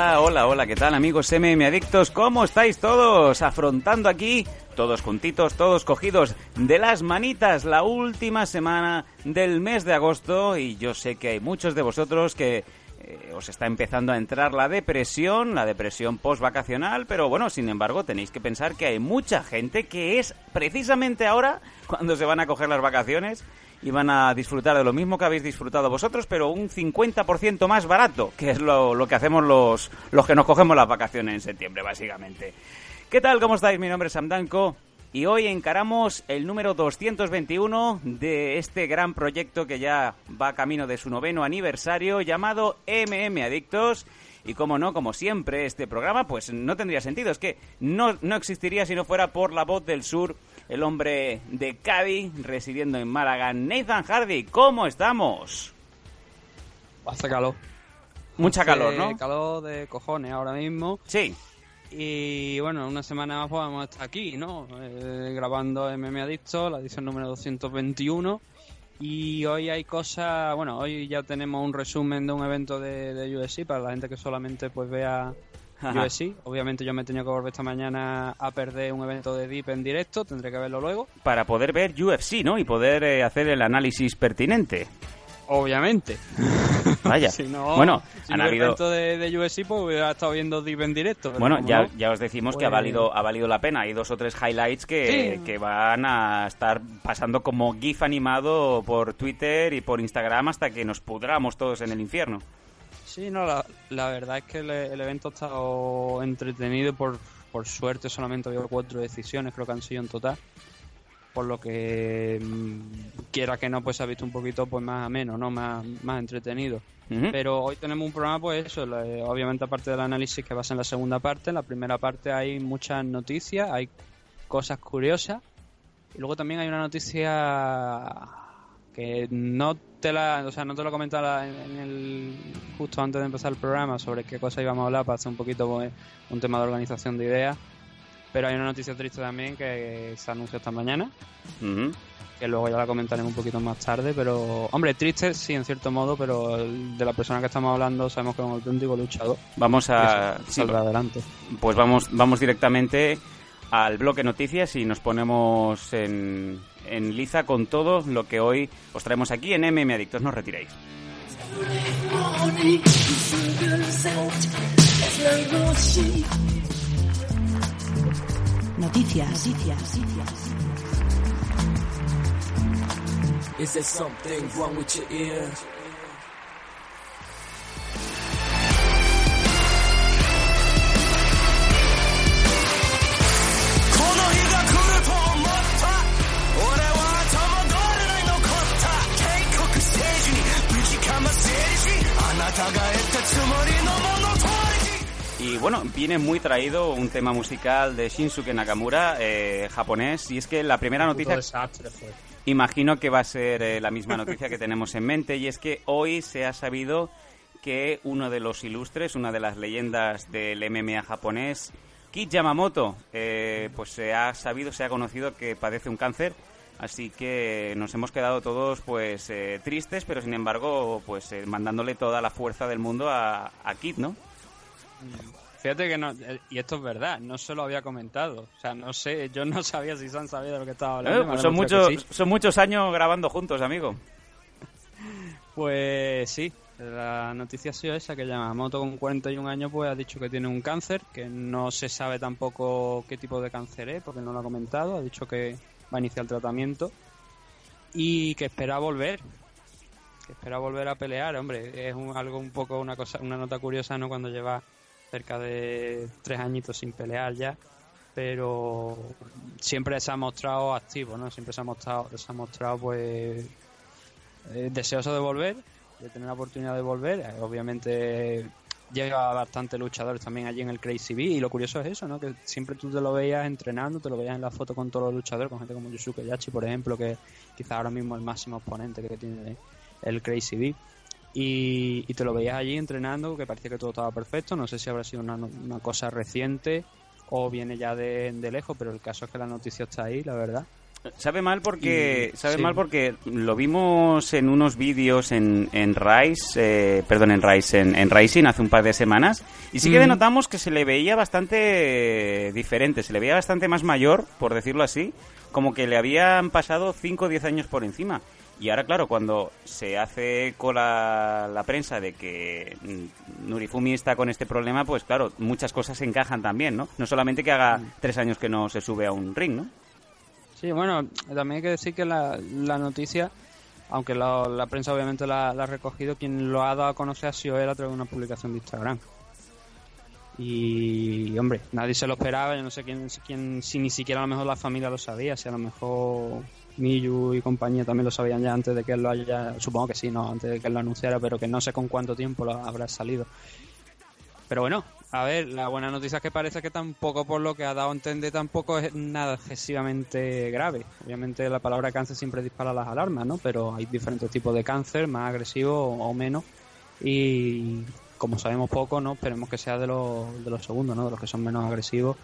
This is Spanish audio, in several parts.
Hola, hola, hola, ¿qué tal amigos MM Adictos? ¿Cómo estáis todos? Afrontando aquí, todos juntitos, todos cogidos de las manitas, la última semana del mes de agosto y yo sé que hay muchos de vosotros que eh, os está empezando a entrar la depresión, la depresión post-vacacional, pero bueno, sin embargo tenéis que pensar que hay mucha gente que es precisamente ahora cuando se van a coger las vacaciones y van a disfrutar de lo mismo que habéis disfrutado vosotros, pero un 50% más barato, que es lo, que hacemos los, los que nos cogemos las vacaciones en septiembre, básicamente. ¿Qué tal? ¿Cómo estáis? Mi nombre es Sam Danko y hoy encaramos el número 221 de este gran proyecto que ya va camino de su noveno aniversario llamado MM Adictos. Y como no, como siempre, este programa pues no tendría sentido. Es que no, no existiría si no fuera por la voz del sur, el hombre de Cádiz, residiendo en Málaga, Nathan Hardy. ¿Cómo estamos? Hace calor. Mucha Hace calor, ¿no? calor de cojones ahora mismo. Sí. Y bueno, una semana más pues vamos a estar aquí, ¿no? Eh, grabando MM Adicto, la edición número 221. Y hoy hay cosas, bueno, hoy ya tenemos un resumen de un evento de, de para la gente que solamente pues vea. USC. Obviamente yo me he tenido que volver esta mañana a perder un evento de Deep en directo, tendré que verlo luego. Para poder ver UFC, ¿no? Y poder eh, hacer el análisis pertinente. Obviamente. Vaya. Si no, bueno, si han habido... evento de, de USC, pues hubiera estado viendo Deep en directo. Bueno, ya, no, ya os decimos que ha pues- valido, ha valido la pena. Hay dos o tres highlights que, Sí. que van a estar pasando como GIF animado por Twitter y por Instagram hasta que nos pudramos todos en el infierno. Sí, no, la, la verdad es que el, el evento ha estado entretenido por, por suerte solamente ha habido cuatro decisiones, creo que han sido en total. Por lo que mm, quiera que no, pues se ha visto un poquito pues más ameno, ¿no? Más, más entretenido. Pero hoy tenemos un programa, pues eso, obviamente aparte del análisis que va a ser en la segunda parte, en la primera parte hay muchas noticias, hay cosas curiosas. Y luego también hay una noticia que no te la, o sea, no te lo comentaba en, en el justo antes de empezar el programa sobre qué cosa íbamos a hablar para hacer un poquito pues, un tema de organización de ideas. Pero hay una noticia triste también que se anunció esta mañana, que luego ya la comentaremos un poquito más tarde, pero hombre, triste sí en cierto modo, pero de la persona que estamos hablando sabemos que es un auténtico luchador. Vamos a... sí, adelante. pues vamos, vamos directamente al bloque noticias y nos ponemos en, en liza con todo lo que hoy os traemos aquí en MM Adictos. No os retiréis. Noticias. Noticias. Is there something wrong with your ear? Y bueno, viene muy traído un tema musical de Shinsuke Nakamura, eh, japonés, y es que la primera noticia imagino que va a ser eh, la misma noticia que tenemos en mente, y es que hoy se ha sabido que uno de los ilustres, una de las leyendas del MMA japonés, Kid Yamamoto, eh, pues se ha sabido, se ha conocido que padece un cáncer, así que nos hemos quedado todos pues eh, tristes, pero sin embargo pues eh, mandándole toda la fuerza del mundo a, a Kid, ¿no? Fíjate que no, eh, y esto es verdad, no se lo había comentado. O sea, no sé, yo no sabía si se han sabido de lo que estaba hablando. Eh, pues son, muchos, sí. son muchos años grabando juntos, amigo. Pues sí, la noticia ha sido esa, que Yamamoto con 41 años pues ha dicho que tiene un cáncer, que no se sabe tampoco qué tipo de cáncer es, porque no lo ha comentado, ha dicho que va a iniciar el tratamiento y que espera volver, que espera volver a pelear, hombre, es un- algo un poco una cosa, una nota curiosa, ¿no? Cuando lleva cerca de tres añitos sin pelear ya, pero siempre se ha mostrado activo, ¿no? Siempre se ha mostrado, se ha mostrado pues eh, deseoso de volver, de tener la oportunidad de volver. Eh, obviamente llega bastante luchadores también allí en el Crazy B y lo curioso es eso, ¿no? Que siempre tú te lo veías entrenando, te lo veías en la foto con todos los luchadores, con gente como Yusuke Yachi, por ejemplo, que quizás ahora mismo el máximo exponente que tiene el Crazy B. Y, y te lo veías allí entrenando, que parecía que todo estaba perfecto. No sé si habrá sido una, una cosa reciente o viene ya de, de lejos, pero el caso es que la noticia está ahí, la verdad. Sabe mal porque Y- sabe sí. mal porque lo vimos en unos vídeos en, en Rise, eh, perdón, en Rise, en, en Rising hace un par de semanas y sí que Ujú. denotamos que se le veía bastante diferente, se le veía bastante más mayor, por decirlo así, como que le habían pasado 5 o 10 años por encima. Y ahora, claro, cuando se hace con la, la prensa de que mm, Nurifumi está con este problema, pues claro, muchas cosas se encajan también, ¿no? No solamente que haga tres años que no se sube a un ring, ¿no? Sí, bueno, también hay que decir que la, la noticia, aunque la, prensa obviamente la, la ha recogido, quien lo ha dado a conocer ha sido él a través de una publicación de Instagram. Y, hombre, nadie se lo esperaba, yo no sé quién, quién, si ni siquiera a lo mejor la familia lo sabía, si a lo mejor Miyu y compañía también lo sabían ya antes de que él lo haya, supongo que sí, no, antes de que él lo anunciara, pero que no sé con cuánto tiempo lo habrá salido. Pero bueno, a ver, la buena noticia es que parece que tampoco, por lo que ha dado a entender, tampoco es nada excesivamente grave. Obviamente la palabra cáncer siempre dispara las alarmas, ¿no? Pero hay diferentes tipos de cáncer, más agresivo o, menos. Y como sabemos poco, ¿no? Esperemos que sea de los, de los segundos, ¿no? De los que son menos agresivos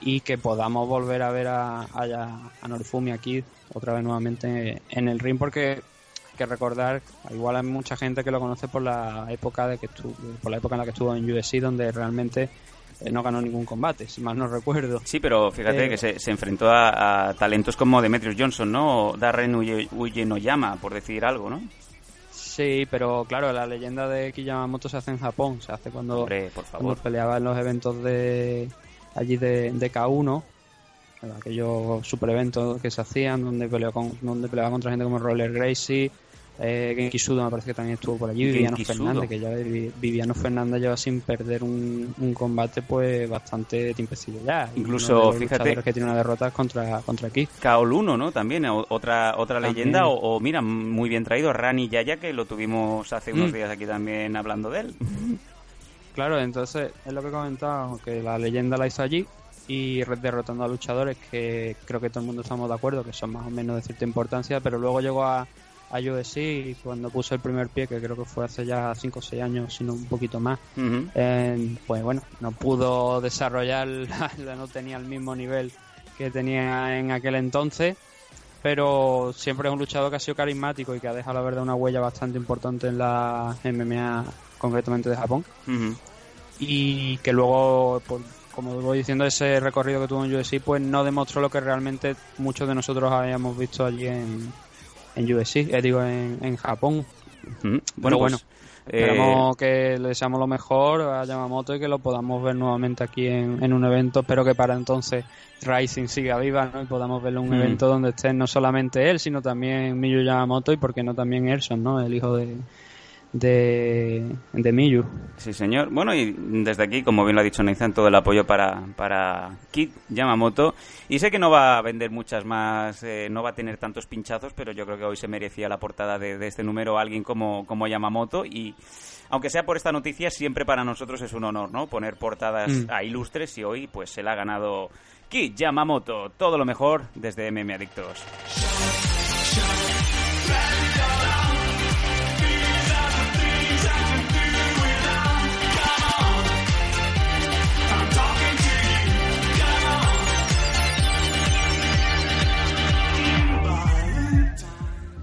y que podamos volver a ver a, a, a Norifumi aquí otra vez nuevamente en el ring porque que recordar igual hay mucha gente que lo conoce por la época de que estuvo por la época en la que estuvo en UFC donde realmente eh, no ganó ningún combate si mal no recuerdo Sí, pero fíjate Eh, que se, se enfrentó a, a talentos como Demetrius Johnson, ¿no? O Darren Uye- Uyenoyama, por decir algo, ¿no? sí pero claro la leyenda de Kiyamamoto se hace en Japón se hace cuando Hombre, por cuando favor. peleaba en los eventos de allí de, de K1 en aquellos super eventos que se hacían donde peleaba con, donde peleaba contra gente como Roller Gracie eh, Genki Sudo me parece que también estuvo por allí Viviano. Fernández que ya Vi- Viviano Fernández lleva sin perder un, un combate pues bastante tiempecillo ya Incluso, fíjate- que tiene una derrota contra contra Keith Kaoluno, ¿no? También, otra otra También. leyenda. O, o, mira, muy bien traído, Rani Yaya, que lo tuvimos hace unos Mm. días aquí también hablando de él. Claro, entonces es lo que comentaba, que la leyenda la hizo allí y derrotando a luchadores que creo que todo el mundo estamos de acuerdo que son más o menos de cierta importancia, pero luego llegó a, a UFC y cuando puso el primer pie, que creo que fue hace ya 5 o 6 años, sino un poquito más, eh, pues bueno, no pudo desarrollar, no tenía el mismo nivel que tenía en aquel entonces, pero siempre es un luchador que ha sido carismático y que ha dejado la verdad una huella bastante importante en la MMA, concretamente de Japón. Y que luego, por- como voy diciendo, ese recorrido que tuvo en UFC, pues no demostró lo que realmente muchos de nosotros habíamos visto allí en, en UFC, eh, digo, en, en Japón. Bueno, bueno, pues, eh, Esperamos que le deseamos lo mejor a Yamamoto y que lo podamos ver nuevamente aquí en, en un evento. Espero que para entonces Rising siga viva ¿no? y podamos verlo en un Mm. evento donde esté no solamente él, sino también Miyu Yamamoto y, por qué no, también Erson, ¿no? el hijo de, de, de Miyu. Sí, señor. Bueno, y desde aquí, como bien lo ha dicho Nathan, todo el apoyo para, para Kit Yamamoto. Y sé que no va a vender muchas más, eh, no va a tener tantos pinchazos, pero yo creo que hoy se merecía la portada de, de este número alguien como, como Yamamoto. Y aunque sea por esta noticia, siempre para nosotros es un honor, ¿no? Poner portadas Mm. a ilustres y hoy pues se la ha ganado Kit Yamamoto. Todo lo mejor desde MM Adictos.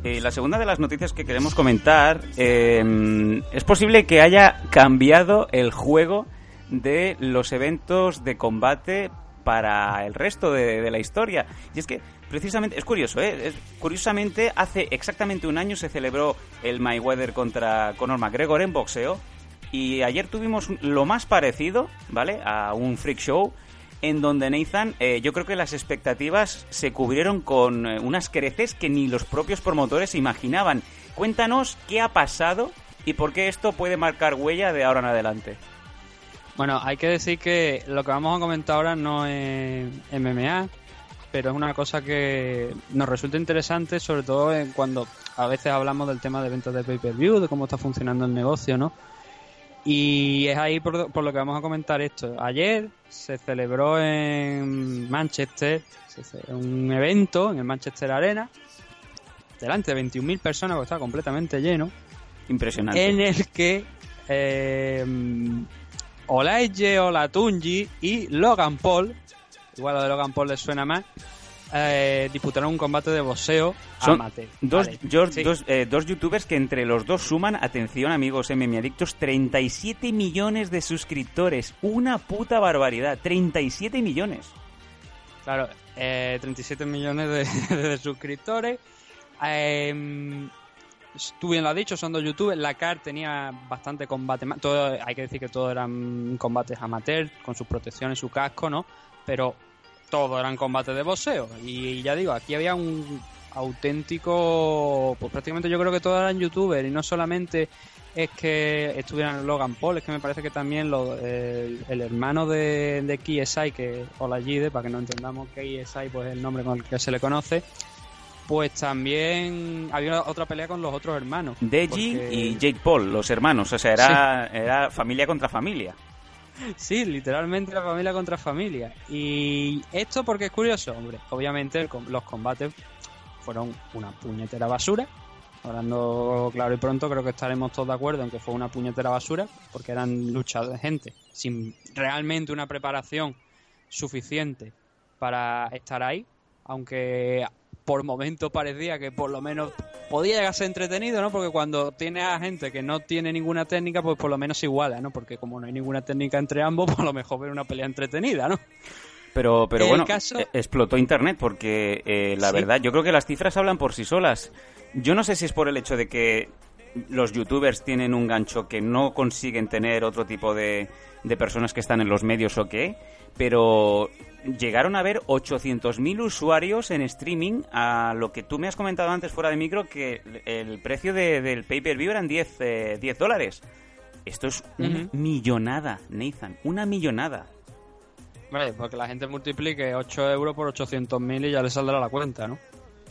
Eh, la segunda de las noticias que queremos comentar eh, es posible que haya cambiado el juego de los eventos de combate para el resto de, la historia. Y es que precisamente, es curioso, ¿eh? Curiosamente hace exactamente un año se celebró el Mayweather contra Conor McGregor en boxeo y ayer tuvimos lo más parecido, ¿vale? A un freak show en donde Nathan, eh, yo creo que las expectativas se cubrieron con eh, unas creces que ni los propios promotores imaginaban. Cuéntanos qué ha pasado y por qué esto puede marcar huella de ahora en adelante. Bueno, hay que decir que lo que vamos a comentar ahora no es MMA, pero es una cosa que nos resulta interesante, sobre todo en cuando a veces hablamos del tema de ventas de pay-per-view, de cómo está funcionando el negocio, ¿no? Y es ahí por, por lo que vamos a comentar esto. Ayer se celebró en Manchester un evento en el Manchester Arena, delante de 21.000 personas, porque está completamente lleno, Impresionante. en el que eh, Olaije Olatunji y Logan Paul, igual lo de Logan Paul les suena más, eh, disputaron un combate de boxeo Son amateur. Dos, Vale, yo- sí. dos, eh, dos youtubers que entre los dos suman, atención amigos MM Adictos, 37 millones de suscriptores. Una puta barbaridad. 37 millones. Claro, eh, 37 millones de, de suscriptores. Eh, tú bien lo has dicho, son dos youtubers. La CAR tenía bastante combate. Todo, hay que decir que todos eran combates amateur, con sus protecciones, su casco, ¿no? Pero todos eran combates de boxeo. Y ya digo, aquí había un auténtico. Pues prácticamente yo creo que todos eran youtubers. Y no solamente es que estuvieran Logan Paul, es que me parece que también lo- el, el hermano de, de KSI, que Olajide, para que no entendamos que KSI pues, es el nombre con el que se le conoce, pues también había otra pelea con los otros hermanos. Deji porque- y Jake Paul, los hermanos. O sea, era, era familia contra familia. Sí, literalmente la familia contra familia. Y esto porque es curioso, hombre. Obviamente los combates fueron una puñetera basura. Hablando claro y pronto, creo que estaremos todos de acuerdo en que fue una puñetera basura, porque eran luchas de gente sin realmente una preparación suficiente para estar ahí, aunque por momentos parecía que por lo menos podía llegar a ser entretenido, ¿no? Porque cuando tiene a gente que no tiene ninguna técnica, pues por lo menos se iguala, ¿no? Porque como no hay ninguna técnica entre ambos, pues a lo mejor ver una pelea entretenida, ¿no? Pero, pero bueno, caso- eh, explotó Internet porque eh, la Sí. verdad, yo creo que las cifras hablan por sí solas. Yo no sé si es por el hecho de que los youtubers tienen un gancho que no consiguen tener otro tipo de, de personas que están en los medios o qué, pero llegaron a ver 800.000 usuarios en streaming a lo que tú me has comentado antes fuera de micro que el precio de- del pay-per-view eran 10, eh, 10 dólares. Esto es una millonada, Nathan, una millonada. Vale, porque la gente multiplique 8 euros por 800.000 y ya le saldrá la cuenta, ¿no?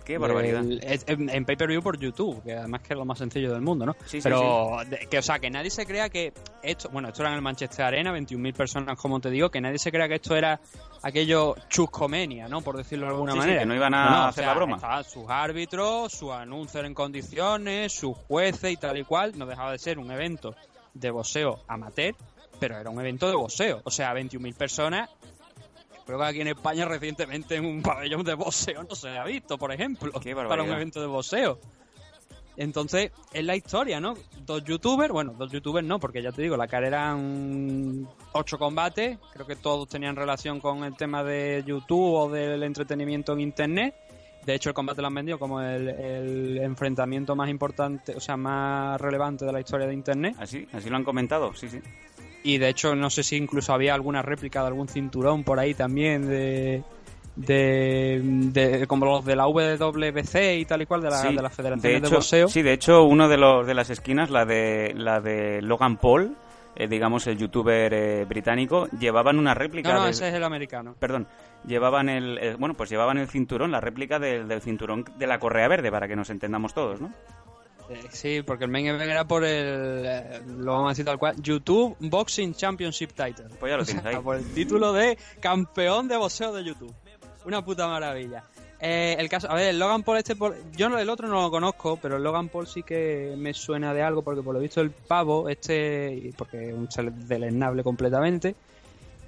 Qué barbaridad. El- es- en, en pay-per-view por YouTube, que además que es lo más sencillo del mundo, ¿no? Sí, sí, Pero, de- que, o sea, que nadie se crea que esto, bueno, esto era en el Manchester Arena, 21.000 personas, como te digo, que nadie se crea que esto era aquello chuscomenia, ¿no? Por decirlo de alguna Sí, sí, manera. que no iban a o hacer sea, la broma. Estaban sus árbitros, sus anuncios en condiciones, sus jueces y tal y cual. No dejaba de ser un evento de boxeo amateur, pero era un evento de boxeo. O sea, 21.000 personas Creo que aquí en España recientemente en un pabellón de boxeo no se ha visto, por ejemplo, Qué para un evento de boxeo. Entonces, es la historia, ¿no? Dos youtubers, bueno, dos youtubers no, porque ya te digo, la cara eran ocho combates, creo que todos tenían relación con el tema de YouTube o del entretenimiento en Internet. De hecho, el combate lo han vendido como el, el enfrentamiento más importante, o sea, más relevante de la historia de Internet. Así, así lo han comentado, sí, sí. Y de hecho, no sé si incluso había alguna réplica de algún cinturón por ahí también de. de, de- como los de la WWC y tal y cual, de la, Sí, de las federaciones de de, hecho, boxeo. Sí, de hecho, uno de los de las esquinas, la de la de Logan Paul, eh, digamos el youtuber eh, británico, llevaban una réplica. no, no, de- ese es el americano. Perdón, llevaban el, eh, bueno, pues llevaban el cinturón, la réplica del, del cinturón de la correa verde, para que nos entendamos todos, ¿no? Eh, sí, porque el main event era por el. eh, lo vamos a decir tal cual: YouTube Boxing Championship Title. Pues ya lo tienes ahí. Por el título de campeón de boxeo de YouTube. Una puta maravilla. Eh, el caso, a ver, el Logan Paul este, por- yo no, el otro no lo conozco, pero el Logan Paul sí que me suena de algo, porque por lo visto el pavo, este, porque es un ser deleznable completamente,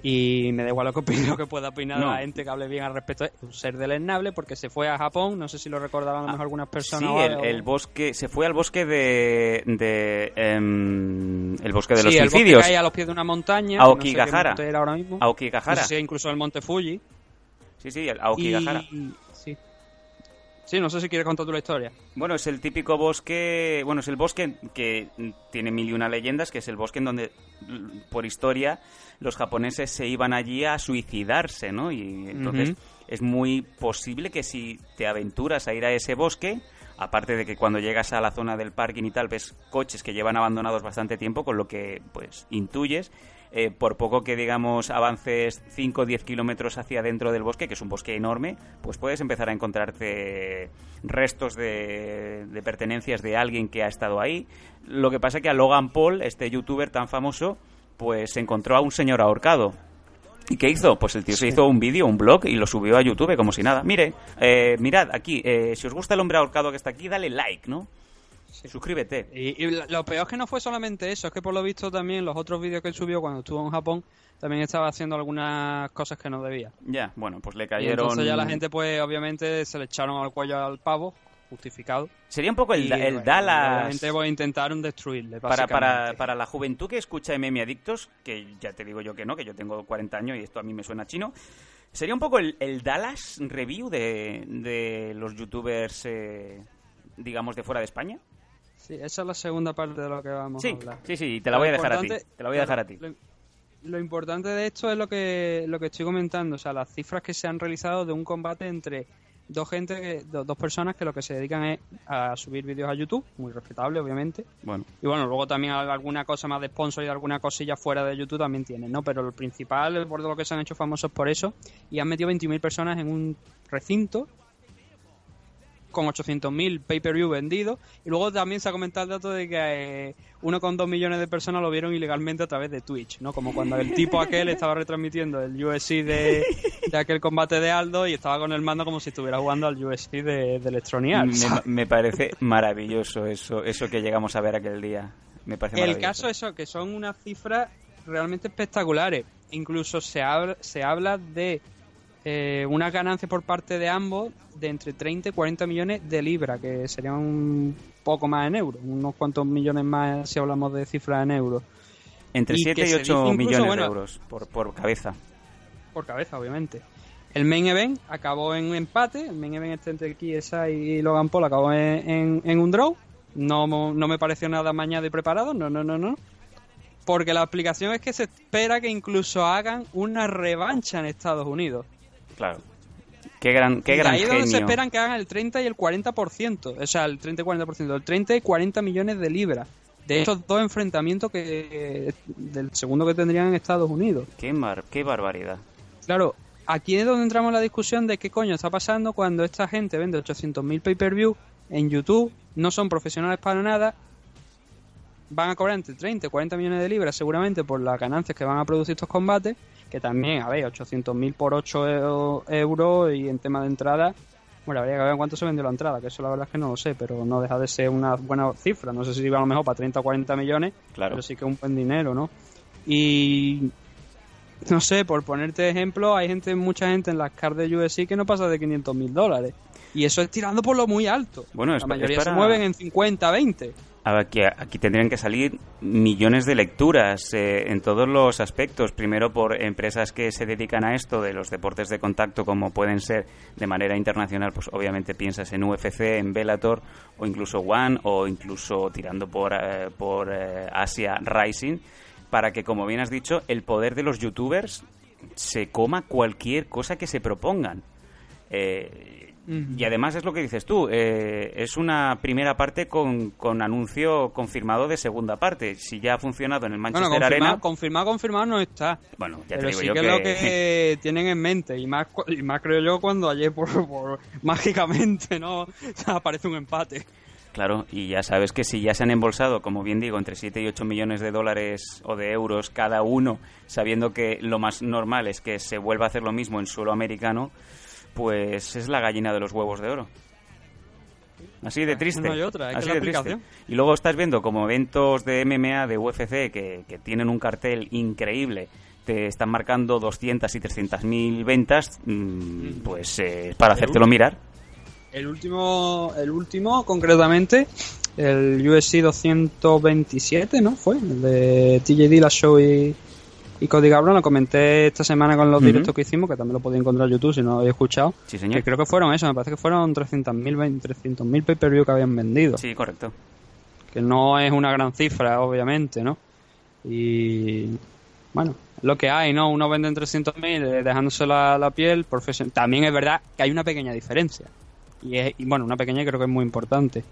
y me da igual lo que opine, lo que pueda opinar No. la gente que hable bien al respecto, es un ser deleznable porque se fue a Japón, no sé si lo recordaban a lo mejor algunas personas. Sí, el, el bosque, se fue al bosque de, de em, el bosque de los el suicidios, a los pies de una montaña. No sé qué monte era ahora mismo. No sé si incluso el monte Fuji. Sí, sí. Y- Sí. Sí, no sé si quieres contar tú la historia. Bueno, es el típico bosque, bueno, es el bosque que tiene mil y una leyendas, que es el bosque en donde, por historia, los japoneses se iban allí a suicidarse, ¿no? Y entonces es muy posible que si te aventuras a ir a ese bosque, aparte de que cuando llegas a la zona del parking y tal, ves coches que llevan abandonados bastante tiempo, con lo que, pues, intuyes, eh, por poco que, digamos, avances 5 o 10 kilómetros hacia dentro del bosque, que es un bosque enorme, pues puedes empezar a encontrarte restos de, de pertenencias de alguien que ha estado ahí. Lo que pasa es que a Logan Paul, este youtuber tan famoso, pues se encontró a un señor ahorcado. ¿Y qué hizo? Pues el tío se hizo un vídeo, un blog y lo subió a YouTube como si nada. Mire, eh, mirad aquí, eh, si os gusta el hombre ahorcado que está aquí, dale like, ¿no? Suscríbete. Y, y lo- peor es que no fue solamente eso, es que por lo visto también los otros vídeos que él subió cuando estuvo en Japón también estaba haciendo algunas cosas que no debía. Ya, bueno, pues le Y cayeron... entonces ya la gente pues obviamente se le echaron al cuello al pavo, justificado. Sería un poco el, Y, el bueno, Dallas... Obviamente pues intentaron destruirle, Para, para, para la juventud que escucha MM Adictos, que ya te digo yo que no, que yo tengo 40 años y esto a mí me suena chino, sería un poco el, el Dallas review de, de los youtubers, eh, digamos, de fuera de España. Sí, esa es la segunda parte de lo que vamos Sí, a hablar. sí, sí, te la voy a dejar a ti. Te la voy a dejar a ti. Lo, lo importante de esto es lo que, lo que estoy comentando, o sea, las cifras que se han realizado de un combate entre dos gente, que- do- dos personas que lo que se dedican es a subir vídeos a YouTube, muy respetable, obviamente. Bueno, Y bueno, luego también alguna cosa más de sponsor y alguna cosilla fuera de YouTube también tienen, ¿no? Pero el principal, el por lo que se han hecho famosos por eso, y han metido 21.000 personas en un recinto con 800.000 pay-per-view vendidos. Y luego también se ha comentado el dato de que eh, 1,2 millones de personas lo vieron ilegalmente a través de Twitch, ¿no? Como cuando el tipo aquel estaba retransmitiendo el UFC de, de aquel combate de Aldo y estaba con el mando como si estuviera jugando al UFC de, de Electronic Arts. me, me parece maravilloso eso, eso que llegamos a ver aquel día. Me parece El caso es eso, que son unas cifras realmente espectaculares. Incluso se habla, se habla de eh, una ganancia por parte de ambos de entre 30 y 40 millones de libras, que serían un poco más en euros, unos cuantos millones más si hablamos de cifras en euros, Entre y 7 que y se 8 dice incluso, millones bueno, de euros por, por cabeza. por cabeza, obviamente. El main event acabó en un empate, el main event este entre KSI y Logan Paul acabó en, en- en un draw. No, no me pareció nada mañado y preparado, no, no, no, no. Porque la explicación es que se espera que incluso hagan una revancha en Estados Unidos. Claro. Qué gran, qué Y gran ahí es donde se esperan que hagan el 30 y el 40%. O sea, el 30 y 40%. El 30 y 40 millones de libras. De estos dos enfrentamientos que del segundo que tendrían en Estados Unidos. Qué, mar- qué barbaridad. Claro, aquí es donde entramos en la discusión de qué coño está pasando cuando esta gente vende 800.000 pay-per-view en YouTube, no son profesionales para nada, van a cobrar entre 30 y 40 millones de libras seguramente por las ganancias que van a producir estos combates, que también, a ver, 800.000 por 8 eu- euros y en tema de entrada, bueno, habría que ver cuánto se vendió la entrada, que eso la verdad es que no lo sé, pero no deja de ser una buena cifra, no sé si iba a lo mejor para 30 o 40 millones, Claro. pero sí que es un buen dinero, ¿no? Y no sé, por ponerte ejemplo, hay gente, mucha gente en las cards de UFC que no pasa de 500 mil dólares. Y eso es tirando por lo muy alto. Bueno, es La mayoría es se mueven en 50, 20. Aquí, aquí tendrían que salir millones de lecturas eh, en todos los aspectos. Primero por empresas que se dedican a esto de los deportes de contacto, como pueden ser de manera internacional, pues obviamente piensas en UFC, en Bellator o incluso One o incluso tirando por, eh, por eh, Asia Rising, para que, como bien has dicho, el poder de los youtubers se coma cualquier cosa que se propongan. Eh, y además es lo que dices tú, eh, es una primera parte con, con anuncio confirmado de segunda parte. Si ya ha funcionado en el Bueno, Manchester confirmado, Arena, confirmado, confirmado no está. bueno, ya te Pero digo sí yo que, es lo que tienen en mente. Y más, y más creo yo cuando ayer por, por- mágicamente no aparece un empate. Claro, y ya sabes que si ya se han embolsado, como bien digo, entre 7 y 8 millones de dólares o de euros cada uno, sabiendo que lo más normal es que se vuelva a hacer lo mismo en suelo americano, pues es la gallina de los huevos de oro. Así de triste. No hay otra, es que así la de triste. explicación. Y luego estás viendo como eventos de MMA, de UFC, que, que tienen un cartel increíble, te están marcando 200 y 300 mil ventas, mm, pues eh, para hacértelo mirar. El último, el último concretamente, el UFC 227, ¿no? Fue el de TJ Dillashaw y, y Cody Gabron. Lo comenté esta semana con los directos que hicimos, que también lo podéis encontrar en YouTube si no lo habéis escuchado. Sí, Que señor. creo que fueron eso, me parece que fueron 300.000 300.000 pay-per-view que habían vendido. Sí, correcto. Que no es una gran cifra, obviamente, ¿no? Y bueno, lo que hay, ¿no? Uno vende en 300.000 eh, dejándose la, la piel. profesion- También es verdad que hay una pequeña diferencia. Y, es, y bueno, una pequeña creo que es muy importante.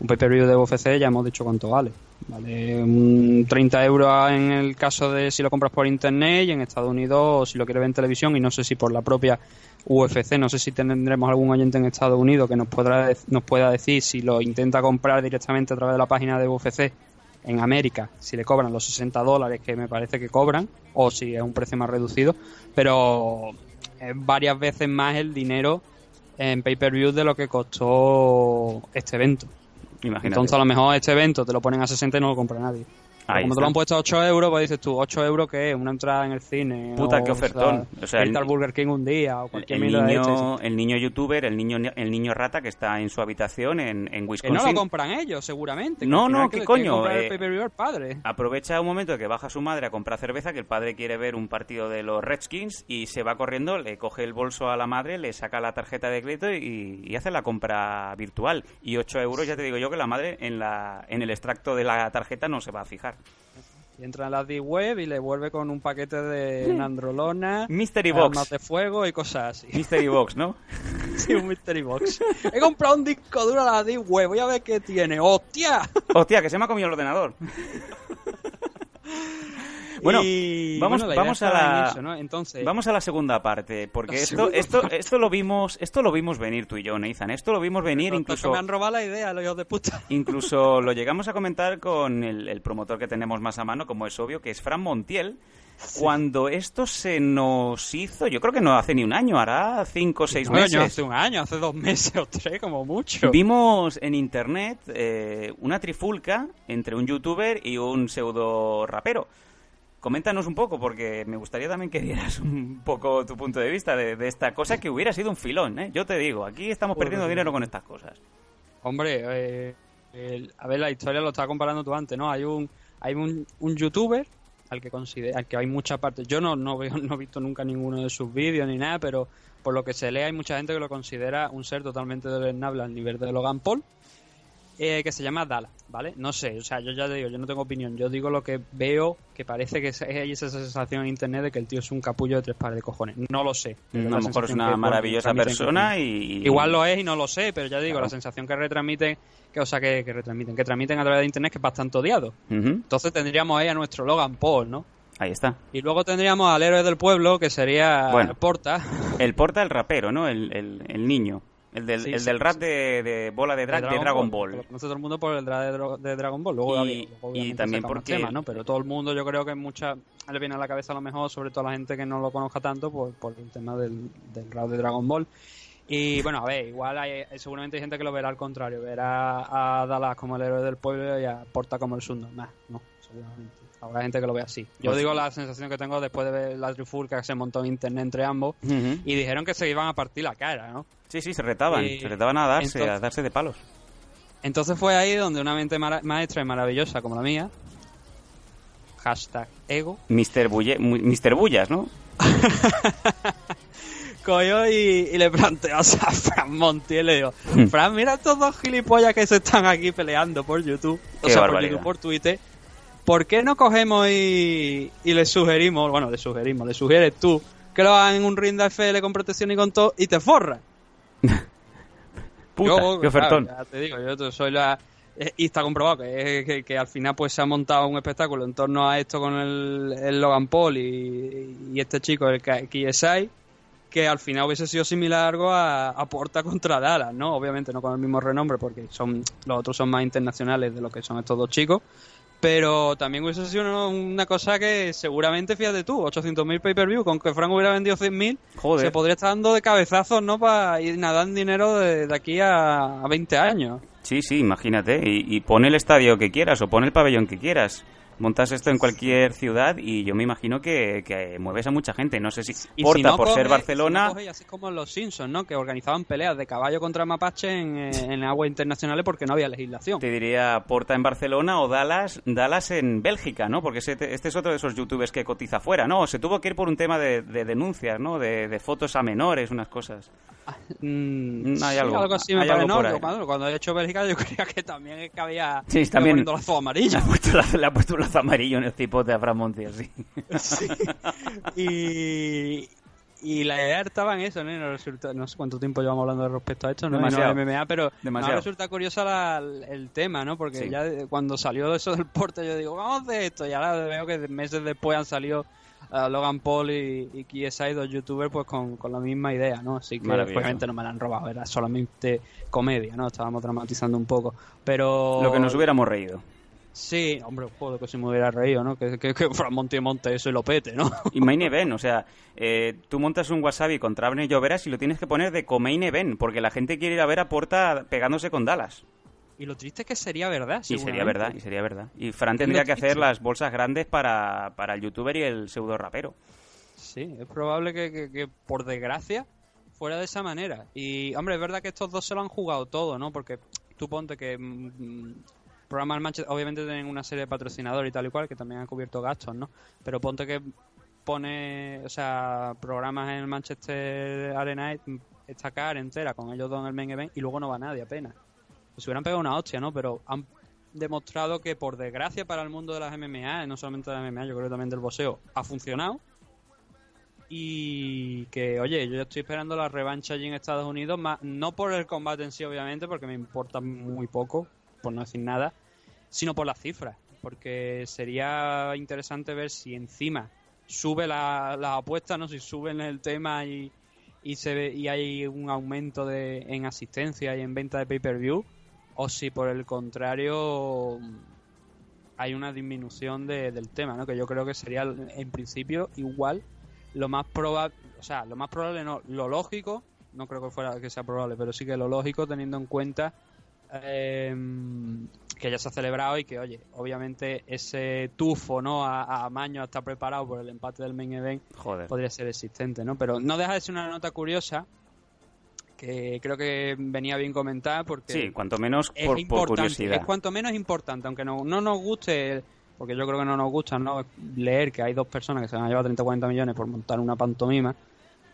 Un pay-per-view de UFC ya hemos dicho cuánto vale. Vale un 30 euros en el caso de si lo compras por internet y en Estados Unidos si lo quieres ver en televisión y no sé si por la propia UFC, no sé si tendremos algún oyente en Estados Unidos que nos, podrá, nos pueda decir si lo intenta comprar directamente a través de la página de UFC en América, si le cobran los 60 dólares que me parece que cobran o si es un precio más reducido, pero es varias veces más el dinero en pay-per-view de lo que costó este evento. Imagínate. Entonces a lo mejor este evento te lo ponen a 60 y no lo compra nadie. Como te lo han puesto a 8 euros, pues dices tú, 8 euros que es una entrada en el cine. Puta, o, qué ofertón. sea, O sea, irte el- al Burger King un día o cualquier el de niño, el niño youtuber, el niño, el niño rata que está en su habitación en, en Que no Wisconsin. lo compran ellos, seguramente. que No, no, que ¿qué que coño? Eh, el al padre. Aprovecha un momento de que baja su madre a comprar cerveza, que el padre quiere ver un partido de los Redskins y se va corriendo, le coge el bolso a la madre, le saca la tarjeta de crédito y, y hace la compra virtual. Y 8 euros, ya te digo yo que la madre en, la, en el extracto de la tarjeta no se va a fijar. Y entra en la D-Web y le vuelve con un paquete de nandrolona, Mystery armas Box. de fuego y cosas así. Mystery Box, ¿no? Sí, un Mystery Box. He comprado un disco duro a la D-Web, voy a ver qué tiene. ¡Hostia! Hostia, que se me ha comido el ordenador. Bueno, Y, vamos, bueno, la idea vamos a en la eso, ¿no? Entonces, vamos a la segunda parte, porque La esto, esto, esto lo vimos, esto lo vimos venir tú y yo, Nathan. Esto lo vimos venir que incluso. me han robado la idea, los de puta. Incluso lo llegamos a comentar con el, el promotor que tenemos más a mano, como es obvio, que es Fran Montiel. Cuando esto se nos hizo, yo creo que no hace ni un año, hará cinco o seis meses. hace un año, hace dos meses o tres, como mucho. Vimos en internet eh, una trifulca entre un youtuber y un pseudo rapero. Coméntanos un poco, porque me gustaría también que dieras un poco tu punto de vista de, de esta cosa que hubiera sido un filón, ¿eh? Yo te digo, aquí estamos Pues perdiendo dinero con estas cosas. Hombre, eh, el- a ver, la historia lo estaba comparando tú antes, ¿no? Hay un, hay un, un youtuber al que considera, al que hay muchas partes. Yo no, no veo, no he visto nunca ninguno de sus vídeos ni nada, pero por lo que se lee hay mucha gente que lo considera un ser totalmente deleznable al nivel de Logan Paul, eh, que se llama Dala, ¿vale? No sé, o sea, yo ya te digo, yo no tengo opinión, yo digo lo que veo, que parece que hay esa sensación en internet de que el tío es un capullo de tres pares de cojones. No lo sé. A lo mejor es una maravillosa persona y... Igual lo es y no lo sé, pero ya digo, Claro. la sensación que retransmiten, que, o sea, que, que retransmiten, que transmiten a través de internet que es bastante odiado. Entonces tendríamos ahí a nuestro Logan Paul, ¿no? Ahí está. Y luego tendríamos al héroe del pueblo, que sería Bueno. Porta. El porta el rapero, ¿no? El, el, el niño. El del, Sí, el sí, del rap de, de bola de, drag, de Dragon Ball. Lo conoce todo el mundo por el drag de, Dragon Ball. Luego, Y- y también porque- temas, ¿no? Pero todo el mundo yo creo que mucha le viene a la cabeza a lo mejor, sobre todo a la gente que no lo conozca tanto, por, por el tema del, del rap de Dragon Ball. Y bueno, a ver, igual hay, seguramente hay gente que lo verá al contrario, verá a Dallas como el héroe del pueblo y a Porta como el subnormal. No, seguramente. Habrá gente que lo ve así. Yo Pues- digo la sensación que tengo después de ver la trifulca que se montó en internet entre ambos y dijeron que se iban a partir la cara, ¿no? Sí, sí, se retaban. Y- Se retaban a darse, entonces- a darse de palos. Entonces fue ahí donde una mente maestra y maravillosa como la mía, hashtag ego, Mr. Bulle, Mr. Bullas, ¿no? cogió y, y le planteó a Fran Montiel, le digo, Hmm. Fran, mira estos dos gilipollas que se están aquí peleando por YouTube, o sea, por. YouTube, por Twitter, ¿por qué no cogemos y, y le sugerimos, bueno, le sugerimos, le sugieres tú, que lo hagan en un ring de FL con protección y con todo, y te forras? Puta, Yo, qué ofertón. claro, ya te digo, yo soy la... eh, Y está comprobado que, que, que al final pues se ha montado un espectáculo en torno a esto con el, el Logan Paul y, y este chico, el KSI, que al final hubiese sido similar algo a, a Porta contra Dallas, ¿no? Obviamente no con el mismo renombre porque son los otros son más internacionales de lo que son estos dos chicos. Pero también hubiese sido una, una cosa que seguramente, fíjate tú, 800.000 pay-per-view, con que Frank hubiera vendido 100.000, Joder. se podría estar dando de cabezazos, ¿no? Para ir nadando dinero de, de aquí a, a 20 años. Sí, sí, imagínate. Y, y pon el estadio que quieras o pon el pabellón que quieras. Montas esto en cualquier ciudad y yo me imagino que, que mueves a mucha gente. No sé si Y Porta si no por ser coge- Barcelona. si no coge y así como los Simpsons, ¿no? Que organizaban peleas de caballo contra mapache en, eh, en aguas internacionales porque no había legislación. Te diría Porta en Barcelona o Dallas, Dallas en Bélgica, ¿no? Porque este es otro de esos youtubers que cotiza fuera, ¿no? Se tuvo que ir por un tema de, de denuncias, ¿no? De, de fotos a menores, unas cosas. Mm, Hay sí, algo, así hay algo ¿no? Yo Cuando, cuando he hecho Bélgica yo creía que también es que había Sí, también. poniendo lazo amarillo. Le ha puesto, la- amarillo en el cipote a Fran Montiel, sí. Sí. y, Y la idea estaba en eso, ¿no? Y nos resulta- no sé cuánto tiempo llevamos hablando respecto a esto, ¿no? No Demasiado. de MMA, pero Demasiado. nos resulta curiosa la- el tema, ¿no? Porque Sí. ya de- cuando salió eso del porte yo digo, vamos hacer esto. Y ahora veo que meses después han salido uh, Logan Paul y, y KSI, dos youtubers, pues con, con la misma idea, ¿no? Así que Maravilloso. obviamente no me la han robado, era solamente comedia, ¿no? Estábamos dramatizando un poco. Pero... Lo que nos hubiéramos reído. Sí, hombre, joder, que si me hubiera reído, ¿no? Que, que, que Fran Monti monte eso y lo pete, ¿no? Y main event, o sea, eh, tú montas un wasabi contra Abner Lloveras y lo tienes que poner de co-main event, porque la gente quiere ir a ver a Porta pegándose con Dallas. Y lo triste es que sería verdad. Y sería verdad, y sería verdad. Y Fran tendría que hacer las bolsas grandes para, para el youtuber y el pseudo rapero. Sí, es probable que, que- que, por desgracia fuera de esa manera. Y, hombre, es verdad que estos dos se lo han jugado todo, ¿no? Porque tú ponte que programas del Manchester, obviamente tienen una serie de patrocinadores y tal y cual, que también han cubierto gastos, ¿no? Pero ponte que pone, o sea, programas en el Manchester Arena esta cara entera con ellos dos en el main event y luego no va nadie apenas. Pues hubieran pegado una hostia, ¿no? Pero han demostrado que por desgracia para el mundo de las MMA, no solamente de las MMA, yo creo que también del boxeo, ha funcionado y que, oye, yo estoy esperando la revancha allí en Estados Unidos, más, no por el combate en sí, obviamente, porque me importa muy poco, por no decir nada, sino por las cifras, porque sería interesante ver si encima sube la, la apuesta, ¿no? Si suben el tema y, y, se ve, y hay un aumento de, en asistencia y en venta de pay-per-view, o si por el contrario hay una disminución de- del tema, ¿no? Que yo creo que sería en principio igual lo más probable, o sea, lo más probable no, lo lógico, no creo que fuera que sea probable, pero sí que lo lógico teniendo en cuenta eh, que ya se ha celebrado y que, oye, obviamente ese tufo, ¿no? A, a Maño está preparado por el empate del main event, Joder. podría ser existente, ¿no? Pero no deja de ser una nota curiosa que creo que venía bien comentar porque Sí, cuanto menos es por, importante, curiosidad. es cuanto menos importante, aunque no, no nos guste, porque yo creo que no nos gusta ¿no? leer que hay dos personas que se van a llevar 30 o 40 millones por montar una pantomima,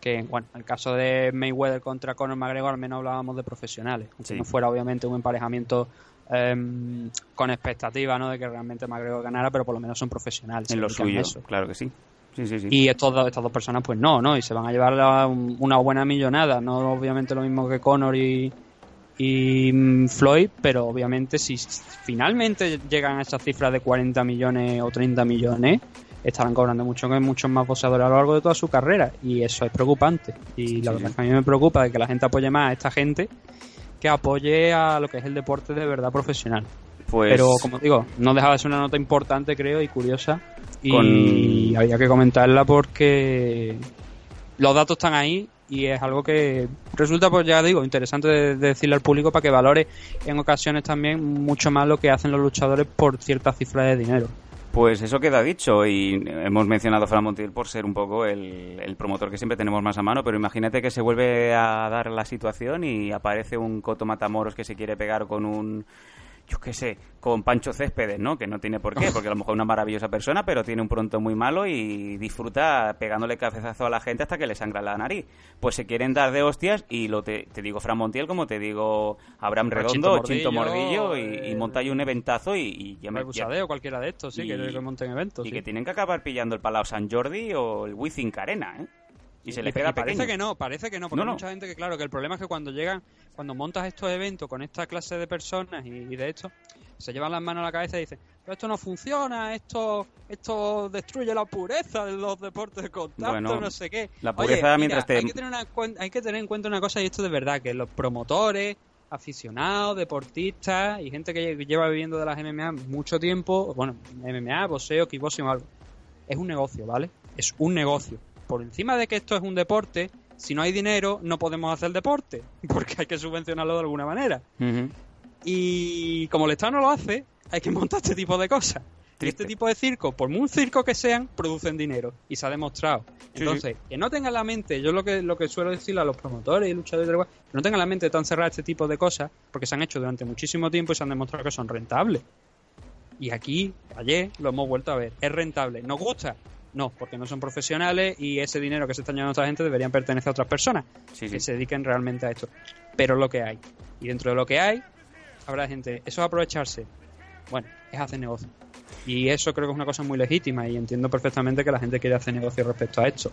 que bueno, en el caso de Mayweather contra Conor McGregor al menos hablábamos de profesionales, aunque Sí. no fuera obviamente un emparejamiento em, con expectativa ¿no? de que realmente McGregor ganara, pero por lo menos son profesionales. en lo suyo, eso. claro que sí. Sí, sí, sí. Y estos dos, estas dos personas, pues no, ¿no? Y se van a llevar la- una buena millonada. No obviamente lo mismo que Conor y, y mm, Floyd, pero obviamente si finalmente llegan a esas cifras de 40 millones o 30 millones, estarán cobrando mucho muchos más boxeadores a lo largo de toda su carrera. Y eso es preocupante. Y la verdad sí. es que a mí me preocupa de que la gente apoye más a esta gente que apoye a lo que es el deporte de verdad profesional. Pues Pero como digo, no dejaba de ser una nota importante, creo, y curiosa. Y había que comentarla porque los datos están ahí y es algo que resulta, pues ya digo, interesante de, de decirle al público para que valore en ocasiones también mucho más lo que hacen los luchadores por cierta cifra de dinero. Pues eso queda dicho y hemos mencionado a Fran Montiel por ser un poco el, el promotor que siempre tenemos más a mano, pero imagínate que se vuelve a dar la situación y aparece un Coto Matamoros que se quiere pegar con un, yo qué sé, con Pancho Céspedes, ¿no? Que no tiene por qué, porque a lo mejor es una maravillosa persona, pero tiene un pronto muy malo y disfruta pegándole cabezazo a la gente hasta que le sangra la nariz. Pues se quieren dar de hostias y lo te, te digo Fran Montiel como te digo Abraham Redondo, Chinto Chinto Mordillo, Mordillo y, y eh, monta ahí un eventazo y, y ya me- ya- Busadeo, cualquiera de estos, sí, y- que, que monten eventos. y sí. que tienen que acabar pillando el Palau San Jordi o el Wizzing Arena, ¿eh? Y se le queda y parece pequeño. que no, parece que no, porque No, hay mucha gente que, claro, que el problema es que cuando llegan, cuando montas estos eventos con esta clase de personas y, y de esto, se llevan las manos a la cabeza y dicen, pero esto no funciona, esto esto destruye la pureza de los deportes de contacto, Bueno, no sé qué. la Oye, pureza mira, mientras te- Hay que, tener una hay que tener en cuenta una cosa, y esto de verdad, que los promotores, aficionados, deportistas y gente que lle- lleva viviendo de las MMA mucho tiempo, bueno, MMA, boxeo, kickboxing o algo, es un negocio, ¿vale? Es un negocio. Por encima de que esto es un deporte, si no hay dinero, no podemos hacer deporte, porque hay que subvencionarlo de alguna manera. Y como el Estado no lo hace, hay que montar este tipo de cosas. Triste. este tipo de circos, por muy circo que sean, producen dinero. Y se ha demostrado. Sí, Entonces, que no tengan la mente, yo lo que, lo que suelo decirle a los promotores y luchadores, de que no tengan la mente tan cerrada este tipo de cosas, porque se han hecho durante muchísimo tiempo y se han demostrado que son rentables. Y aquí, ayer, lo hemos vuelto a ver. ¿Es rentable? ¿Nos gusta? No, porque no son profesionales y ese dinero que se están llevando a otra gente deberían pertenecer a otras personas Sí, que sí. se dediquen realmente a esto. Pero lo que hay. Y dentro de lo que hay, habrá gente. Eso es aprovecharse. Bueno, es hacer negocio. Y eso creo que es una cosa muy legítima y entiendo perfectamente que la gente quiere hacer negocio respecto a esto.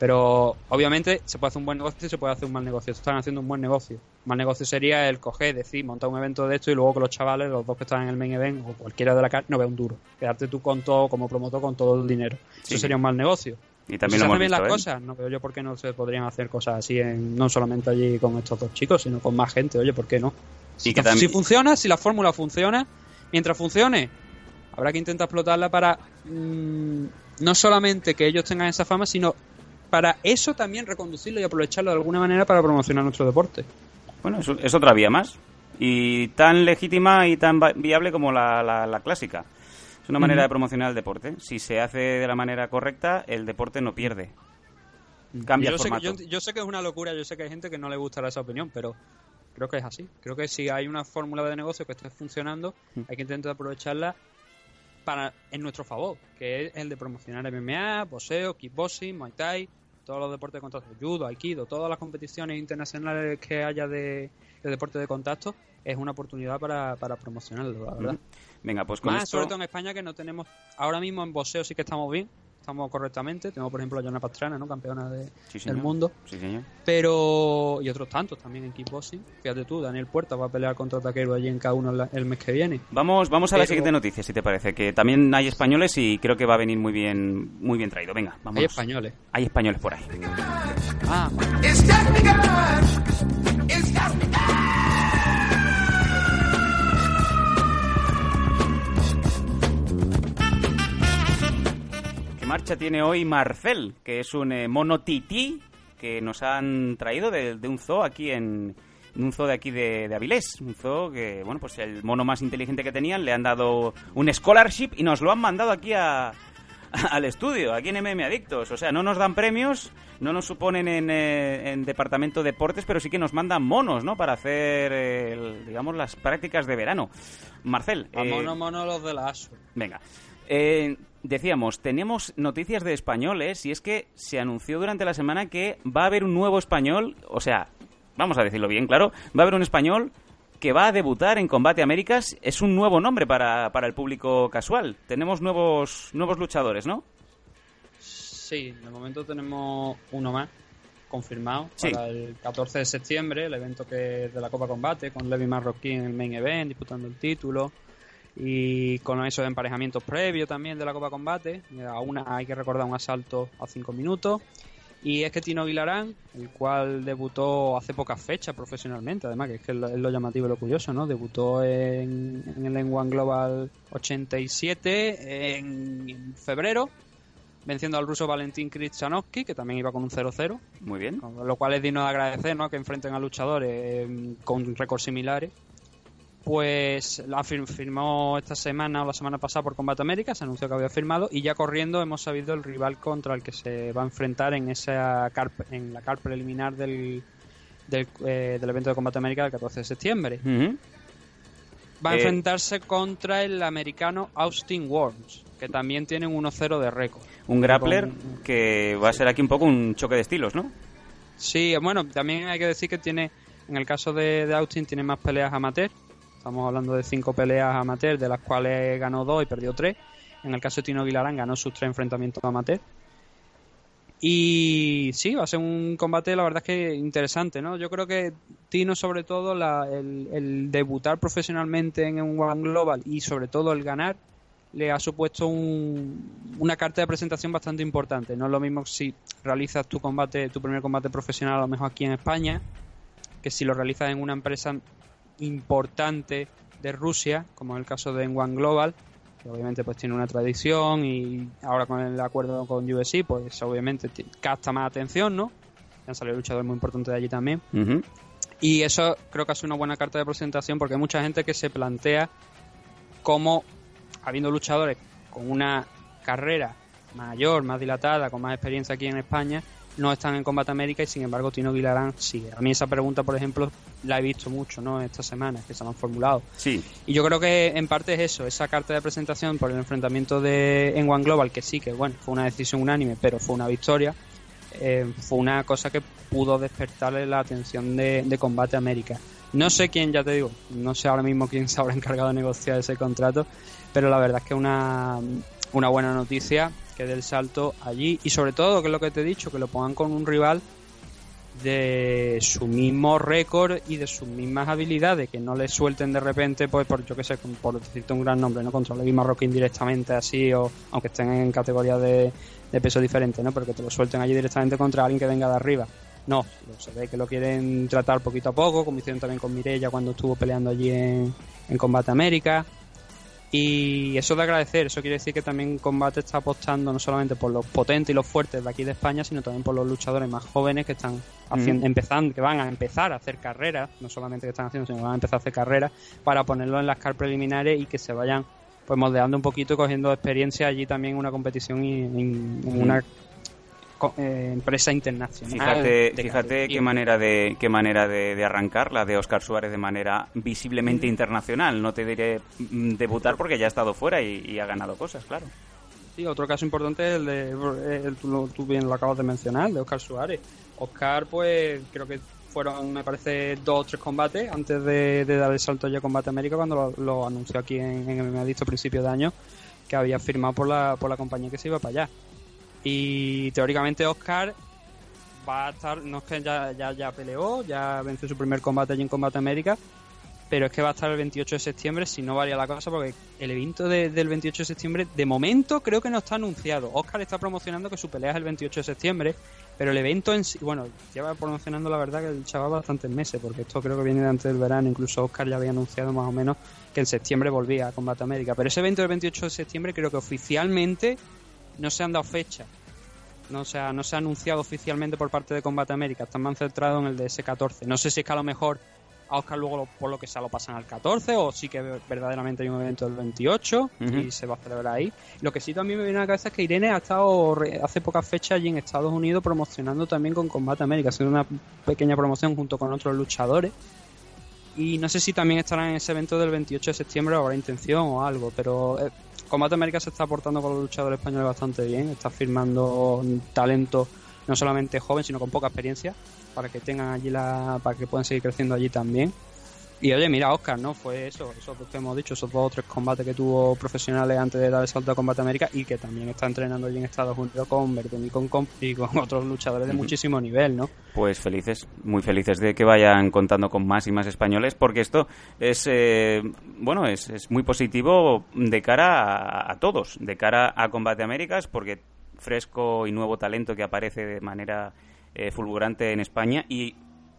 Pero obviamente se puede hacer un buen negocio y se puede hacer un mal negocio. Están haciendo un buen negocio. Un mal negocio sería el coger, decir, montar un evento de esto y luego que los chavales, los dos que están en el main event o cualquiera de la cara, no vea un duro. Quedarte tú con todo, como promotor, con todo el dinero. Sí. Eso sería un mal negocio. Y también se lo hemos visto, las ¿eh? cosas, no veo yo por qué no se podrían hacer cosas así, en, no solamente allí con estos dos chicos, sino con más gente. Oye, ¿por qué no? Que si funciona, si la fórmula funciona, mientras funcione, habrá que intentar explotarla para mm, no solamente que ellos tengan esa fama, sino para eso también reconducirlo y aprovecharlo de alguna manera para promocionar nuestro deporte. Bueno, es, es otra vía más. Y tan legítima y tan viable como la, la- la clásica. Es una manera de promocionar el deporte. Si se hace de la manera correcta, el deporte no pierde. Cambia yo, sé que, yo, yo sé que es una locura, yo sé que hay gente que no le gustará esa opinión, pero creo que es así. Creo que si hay una fórmula de negocio que esté funcionando, hay que intentar aprovecharla para en nuestro favor, que es el de promocionar MMA, boxeo, kickboxing, muay thai, todos los deportes de contacto, judo, aikido, todas las competiciones internacionales que haya de, de deporte de contacto, es una oportunidad para, para promocionarlo, la verdad. Venga, pues con Más esto... sobre todo en España que no tenemos, ahora mismo en boxeo sí que estamos bien, estamos correctamente, tenemos por ejemplo a Joana Pastrana, ¿no? campeona de, Sí, señor. del mundo, Sí, señor. pero y otros tantos también en kickboxing. Fíjate tú, Daniel Puerta va a pelear contra Taquero allí en K1 la- el mes que viene. Vamos, vamos a la siguiente noticia, si te parece, que también hay españoles y creo que va a venir muy bien, muy bien traído. Venga, vamos. Hay españoles. Hay españoles por ahí. Ah, marcha tiene hoy Marcel? Que es un eh, mono tití que nos han traído de, de un zoo aquí en, en un zoo de aquí de, de Avilés. Un zoo que, bueno, pues el mono más inteligente que tenían le han dado un scholarship y nos lo han mandado aquí a, al estudio, aquí en MM Adictos. O sea, no nos dan premios, no nos suponen en, eh, en Departamento de Deportes, pero sí que nos mandan monos, ¿no? Para hacer, eh, el- digamos, las prácticas de verano. Marcel, a eh, mono mono los de la ASO. Venga. Decíamos, tenemos noticias de españoles y es que se anunció durante la semana que va a haber un nuevo español, o sea, vamos a decirlo bien, claro, va a haber un español que va a debutar en Combate Américas. Es un nuevo nombre para, para el público casual. Tenemos nuevos, nuevos luchadores, ¿no? Sí, de momento tenemos uno más confirmado Sí. para el 14 de septiembre, el evento que es de la Copa Combate, con Levi Marroquín en el main event, disputando el título. Y con esos emparejamientos previos también de la Copa Combate. Eh, A una hay que recordar un asalto a 5 minutos. Y es que Tino Vilarán, el cual debutó hace pocas fechas profesionalmente, además, que es que es lo, llamativo y lo curioso, ¿no? Debutó en, en el N1 Global 87 en, en febrero, venciendo al ruso Valentín Krichanowski, que también iba con un 0-0, Muy bien. con lo cual es digno de agradecer, ¿no? Que enfrenten a luchadores eh, con récords similares. Pues la fir- firmó esta semana o la semana pasada por Combate América, se anunció que había firmado y ya corriendo hemos sabido el rival contra el que se va a enfrentar en esa car- en la car preliminar del, del, eh, del evento de Combate América del 14 de septiembre. Va a Eh, enfrentarse contra el americano Austin Worms, que también tiene un 1-0 de récord. Un grappler Con- que va a ser aquí un poco un choque de estilos, ¿no? Sí, bueno, también hay que decir que tiene, en el caso de, de Austin, tiene más peleas amateur. Estamos hablando de cinco peleas amateur, de las cuales ganó dos y perdió tres. En el caso de Tino Aguilarán, ganó sus tres enfrentamientos amateur. Y sí, va a ser un combate, la verdad es que interesante, ¿no? Yo creo que Tino, sobre todo, la- el, debutar profesionalmente en un One Global y sobre todo el ganar, le ha supuesto un- una carta de presentación bastante importante. No es lo mismo si realizas tu combate, tu primer combate profesional a lo mejor aquí en España, que si lo realizas en una empresa importante de Rusia, como en el caso de One Global, que obviamente pues tiene una tradición y ahora con el acuerdo con UFC, pues obviamente capta más atención, ¿no? Han salido luchadores muy importantes de allí también. Y eso creo que es una buena carta de presentación porque hay mucha gente que se plantea cómo, habiendo luchadores con una carrera mayor, más dilatada, con más experiencia aquí en España, no están en Combate América y sin embargo Tino Vilarán sí. A mí esa pregunta, por ejemplo, la he visto mucho ¿no? esta semana, que se la han formulado. Sí. Y yo creo que en parte es eso, esa carta de presentación por el enfrentamiento de en One Global, que sí, que bueno, fue una decisión unánime, pero fue una victoria, eh, fue una cosa que pudo despertarle la atención de, de Combate América. No sé quién, ya te digo, no sé ahora mismo quién se habrá encargado de negociar ese contrato, pero la verdad es que una, una buena noticia que dé el salto allí y sobre todo, que es lo que te he dicho, que lo pongan con un rival de su mismo récord y de sus mismas habilidades, que no le suelten de repente, pues por yo que sé, por decirte un gran nombre, ¿no? Contra Levi Marroquín directamente así, o aunque estén en categoría de, peso diferente, ¿no? Pero que te lo suelten allí directamente contra alguien que venga de arriba. No, se ve que lo quieren tratar poquito a poco, como hicieron también con Mirella cuando estuvo peleando allí en Combate América. Y eso de agradecer, eso quiere decir que también Combate está apostando no solamente por los potentes y los fuertes de aquí de España, sino también por los luchadores más jóvenes que están haciendo, empezando, que van a empezar a hacer carreras, no solamente que están haciendo, sino que van a empezar a hacer carreras para ponerlo en las car preliminares y que se vayan pues moldeando un poquito, cogiendo experiencia allí también en una competición y en, en una eh, empresa internacional. Fíjate, fíjate qué manera de qué manera de, de arrancar la de Oscar Suárez de manera visiblemente internacional. No te diré mm, debutar porque ya ha estado fuera y, y ha ganado cosas, claro. Sí, otro caso importante es el de, el- tú, bien lo acabas de mencionar, de Oscar Suárez. Oscar, pues creo que fueron, me parece, dos o tres combates antes de, de dar el salto ya a Combate América cuando lo, lo anunció aquí en, en el me ha dicho a principio de año que había firmado por la, por la compañía que se iba para allá. Y teóricamente Oscar va a estar, no es que ya, ya, ya peleó, ya venció su primer combate allí en Combate América, pero es que va a estar el 28 de septiembre si no varía la cosa porque el evento de- del 28 de septiembre de momento creo que no está anunciado. Oscar está promocionando que su pelea es el 28 de septiembre, pero el evento en sí, bueno, lleva promocionando la verdad que el chaval bastantes meses porque esto creo que viene de antes del verano, incluso Oscar ya había anunciado más o menos que en septiembre volvía a Combate América, pero ese evento del 28 de septiembre creo que oficialmente no se han dado fecha. No se, ha, no se ha anunciado oficialmente por parte de Combate América. Están más centrados en el de S14. No sé si es que a lo mejor a Oscar luego lo- por lo que sea lo pasan al 14 o sí que verdaderamente hay un evento del 28 Ujú. y se va a celebrar ahí. Lo que sí también me viene a la cabeza es que Irene ha estado hace pocas fechas allí en Estados Unidos promocionando también con Combate América, haciendo una pequeña promoción junto con otros luchadores. Y no sé si también estarán en ese evento del 28 de septiembre o habrá intención o algo, pero eh, Combate América se está aportando con los luchadores españoles bastante bien, está firmando talento no solamente joven, sino con poca experiencia, para que tengan allí la, para que puedan seguir creciendo allí también. Y oye, mira, Oscar, ¿no? Fue eso, eso que hemos dicho, esos dos o tres combates que tuvo profesionales antes de dar el salto a Combate América y que también está entrenando allí en Estados Unidos con Bertoni y con, con- y con otros luchadores de muchísimo nivel, ¿no? Pues felices, muy felices de que vayan contando con más y más españoles, porque esto es, eh, bueno, es, es muy positivo de cara a, a todos, de cara a Combate Américas, porque fresco y nuevo talento que aparece de manera eh, fulgurante en España y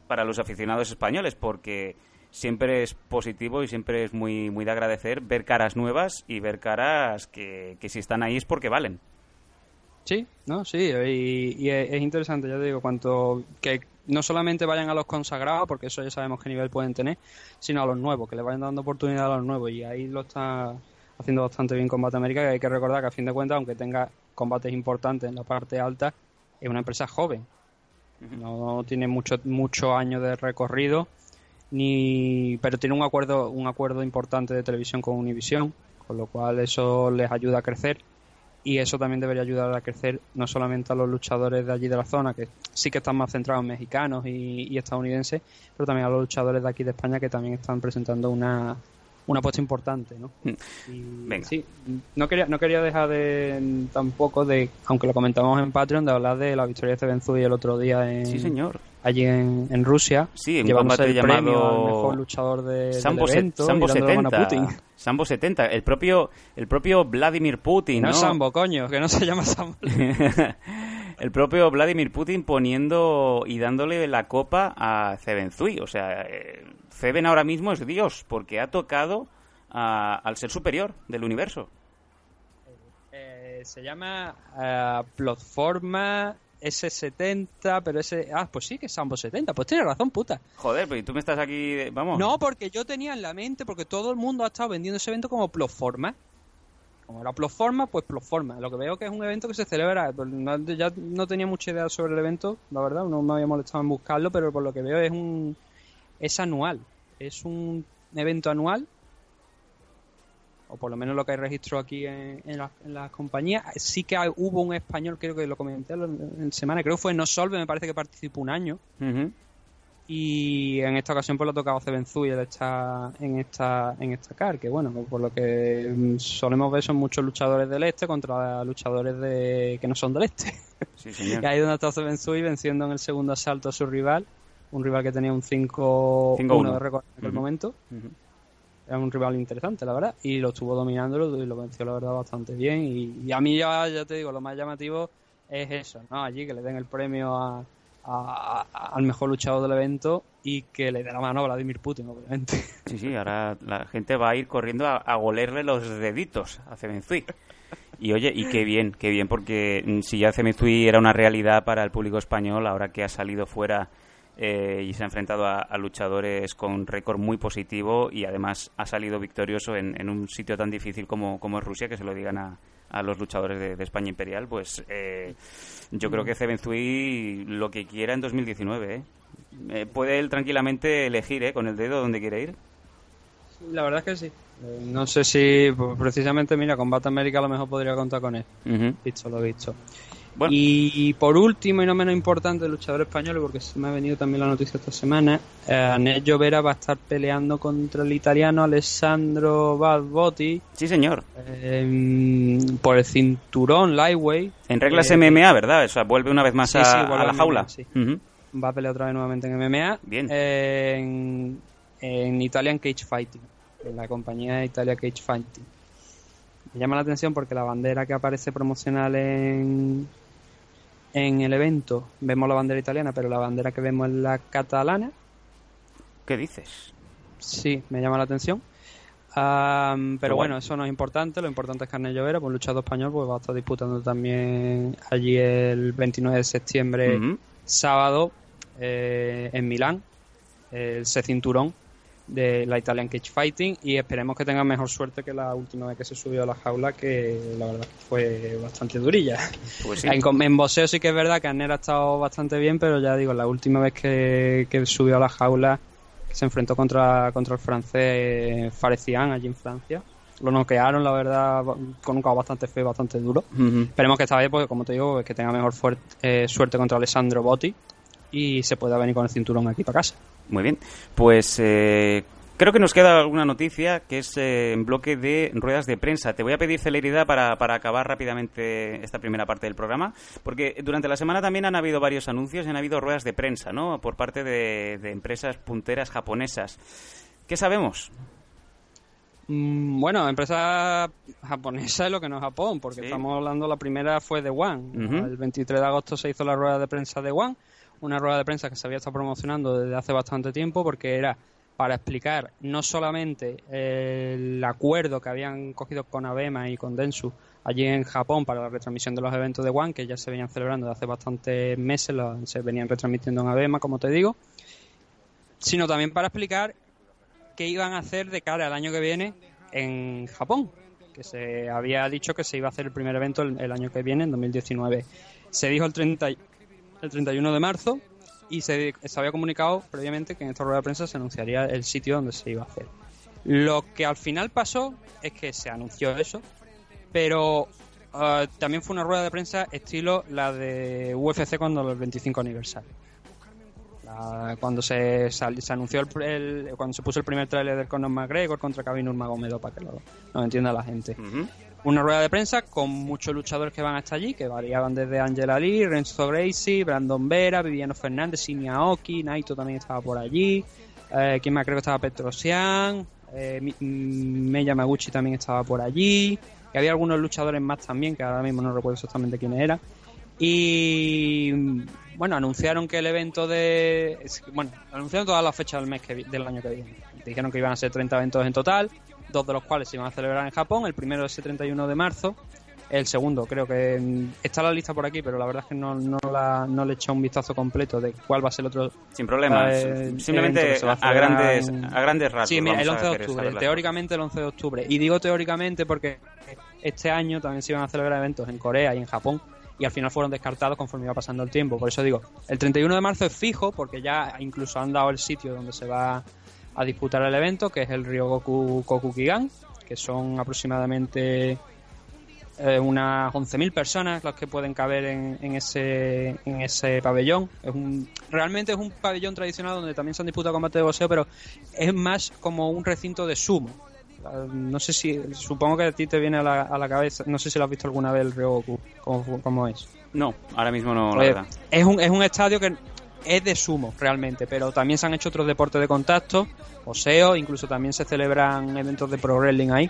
para los aficionados españoles, porque siempre es positivo y siempre es muy, muy de agradecer ver caras nuevas y ver caras que, que si están ahí es porque valen. Sí, no, sí, y, y es, es interesante, ya te digo, cuanto que no solamente vayan a los consagrados, porque eso ya sabemos qué nivel pueden tener, sino a los nuevos, que le vayan dando oportunidad a los nuevos, y ahí lo está haciendo bastante bien Combate América, que hay que recordar que a fin de cuentas, aunque tenga combates importantes en la parte alta, es una empresa joven, no tiene mucho muchos años de recorrido, ni pero tiene un acuerdo un acuerdo importante de televisión con Univision, con lo cual eso les ayuda a crecer y eso también debería ayudar a crecer no solamente a los luchadores de allí de la zona, que sí que están más centrados en mexicanos y, y estadounidenses, pero también a los luchadores de aquí de España que también están presentando una, una apuesta importante, ¿no? Y, Venga. Sí, no quería, no quería dejar de tampoco de, aunque lo comentamos en Patreon, de hablar de la victoria de Cebenzui el otro día en, Sí, señor. Allí en, en Rusia, Sí, un llevándose combate el premio llamado al mejor luchador de, Sambo, del evento Sambo y dándole la mano a 70. Putin. Sambo 70. El propio, el propio Vladimir Putin, No, ¿no? Sambo, coño, que no se llama Sambo. el propio Vladimir Putin poniendo y dándole la copa a Cebenzui. O sea, eh, Ceben ahora mismo es Dios porque ha tocado a- al ser superior del universo. Eh, se llama eh, Plataforma S70, pero ese... Ah, pues sí que es Sambo 70, pues tienes razón, puta. Joder, pero ¿y tú me estás aquí... de- Vamos. No, porque yo tenía en la mente, porque todo el mundo ha estado vendiendo ese evento como Plotforma. Como era Plotforma, pues Plotforma. Lo que veo que es un evento que se celebra. pues, no- ya no tenía mucha idea sobre el evento, la verdad, no me había molestado en buscarlo, pero por lo que veo es un. Es anual. Es un evento anual. O por lo menos lo que hay registro aquí en, en la, en la compañía. Sí que hay- hubo un español, creo que lo comenté en, semana, creo que fue No Solve, me parece que participó un año. Y en esta ocasión pues lo ha tocado Zebenzui en esta, en esta, en esta car, que bueno, por lo que mm, solemos ver son muchos luchadores del este contra luchadores de que no son del este. Sí, señor. Y ahí donde está Zebenzui venciendo en el segundo asalto a su rival, un rival que tenía un 5-1 5-1. de récord en aquel momento. Era un rival interesante, la verdad, y lo estuvo dominando y lo venció, la verdad, bastante bien. Y, a mí ya, te digo, lo más llamativo es eso, ¿no? Allí que le den el premio a, al mejor luchador del evento y que le dé la mano a Vladimir Putin, obviamente. Sí, sí, ahora la gente va a ir corriendo a, a golerle los deditos a Cemenzui. Y oye, y qué bien, qué bien, porque mm, si ya Cemenzui era una realidad para el público español, ahora que ha salido fuera eh, y se ha enfrentado a, a luchadores con récord muy positivo y además ha salido victorioso en, en un sitio tan difícil como, como es Rusia, que se lo digan a, a los luchadores de, de España Imperial, pues eh, yo creo que Cemenzui lo que quiera en 2019, ¿eh? Eh, puede él tranquilamente elegir ¿eh? con el dedo dónde quiere ir. La verdad es que sí. Eh, No sé si, pues, precisamente, mira, Combate América a lo mejor podría contar con él. Ujú. Visto lo visto. Bueno. Y por último y no menos importante, el luchador español, porque se me ha venido también la noticia esta semana, eh, Anel Llovera va a estar peleando contra el italiano Alessandro Balbotti Sí, señor. eh, por el cinturón Lightweight. En reglas Eh, MMA, ¿verdad? O sea, vuelve una vez más Sí, a, sí, a la jaula. MMA, sí. Ujú. Va a pelear otra vez nuevamente en MMA. Bien. eh, en, en Italian Cage Fighting, en la compañía Italia Cage Fighting. Me llama la atención porque la bandera que aparece promocional en, en el evento, vemos la bandera italiana, pero la bandera que vemos es la catalana. ¿Qué dices? Sí, me llama la atención. Am, pero bueno, eso no es importante. Lo importante es que Arnel Llovera, pues luchador español, pues va a estar disputando también allí el 29 de septiembre sábado eh, en Milán el C cinturón de la Italian Cage Fighting y esperemos que tenga mejor suerte que la última vez que se subió a la jaula que la verdad que fue bastante durilla Pues sí. en, en boxeo sí que es verdad que Arnel ha estado bastante bien pero ya digo la última vez que, que subió a la jaula que se enfrentó contra, contra el francés Farecian allí en Francia lo noquearon la verdad con un caos bastante feo bastante duro. Esperemos que esta vez, pues, como te digo, pues, que tenga mejor eh, suerte contra Alessandro Botti y se pueda venir con el cinturón aquí para casa. Muy bien. Pues eh, creo que nos queda alguna noticia que es eh, en bloque de ruedas de prensa. Te voy a pedir celeridad para, para acabar rápidamente esta primera parte del programa, porque durante la semana también han habido varios anuncios y han habido ruedas de prensa, ¿no? Por parte de, de empresas punteras japonesas. ¿Qué sabemos? Mm, bueno, empresa japonesa es lo que no es Japón, porque Sí. estamos hablando, la primera fue de One. El 23 de agosto se hizo la rueda de prensa de One, una rueda de prensa que se había estado promocionando desde hace bastante tiempo, porque era para explicar no solamente el acuerdo que habían cogido con Abema y con Densu allí en Japón para la retransmisión de los eventos de One, que ya se venían celebrando desde hace bastantes meses, se venían retransmitiendo en Abema, como te digo, sino también para explicar qué iban a hacer de cara al año que viene en Japón, que se había dicho que se iba a hacer el primer evento el, el año que viene, en 2019. Se dijo el, 30, y- el 31 de marzo y se, se había comunicado previamente que en esta rueda de prensa se anunciaría el sitio donde se iba a hacer. Lo que al final pasó es que se anunció eso, pero eh, también fue una rueda de prensa estilo la de UFC cuando el 25 aniversario. Cuando se, sal- se anunció el, el- cuando se puso el primer tráiler del Conor McGregor contra Khabib Nurmagomedov para que lo, lo entienda la gente. Una rueda de prensa con muchos luchadores que van hasta allí, que variaban desde Angela Lee, Renzo Gracie, Brandon Vera, Viviano Fernández, Shinya Aoki, Naito también estaba por allí, eh, quien más creo que estaba Petrosian, eh, mm, Mei Yamaguchi también estaba por allí, y había algunos luchadores más también, que ahora mismo no recuerdo exactamente quiénes eran. Y mm, bueno, anunciaron que el evento de. que, Bueno, anunciaron todas las fechas del mes que del año que viene. Dijeron que iban a ser 30 eventos en total, dos de los cuales se iban a celebrar en Japón. El primero es el 31 de marzo. El segundo, creo que mm, está la lista por aquí, pero la verdad es que no, no, la, no le he echado un vistazo completo de cuál va a ser el otro. Sin problemas. Eh, Simplemente a grandes, en- a grandes rasgos. Sí, mira, el a 11 de octubre, teóricamente el 11 de octubre. Y digo teóricamente porque este año también se iban a celebrar eventos en Corea y en Japón y al final fueron descartados conforme iba pasando el tiempo. Por eso digo, el 31 de marzo es fijo porque ya incluso han dado el sitio donde se va a disputar el evento, que es el Ryogoku Kokukigan, que son aproximadamente eh, unas 11.000 personas las que pueden caber en, en ese en ese pabellón. Es un, realmente es un pabellón tradicional donde también se han disputado combates de boxeo, pero es más como un recinto de sumo. No sé si, supongo que a ti te viene a la, a la cabeza, no sé si lo has visto alguna vez el Ryogoku, cómo, cómo es. No, ahora mismo no, la Pues, verdad. es un, es un estadio que es de sumo realmente, pero también se han hecho otros deportes de contacto, poseo, incluso también se celebran eventos de pro wrestling ahí.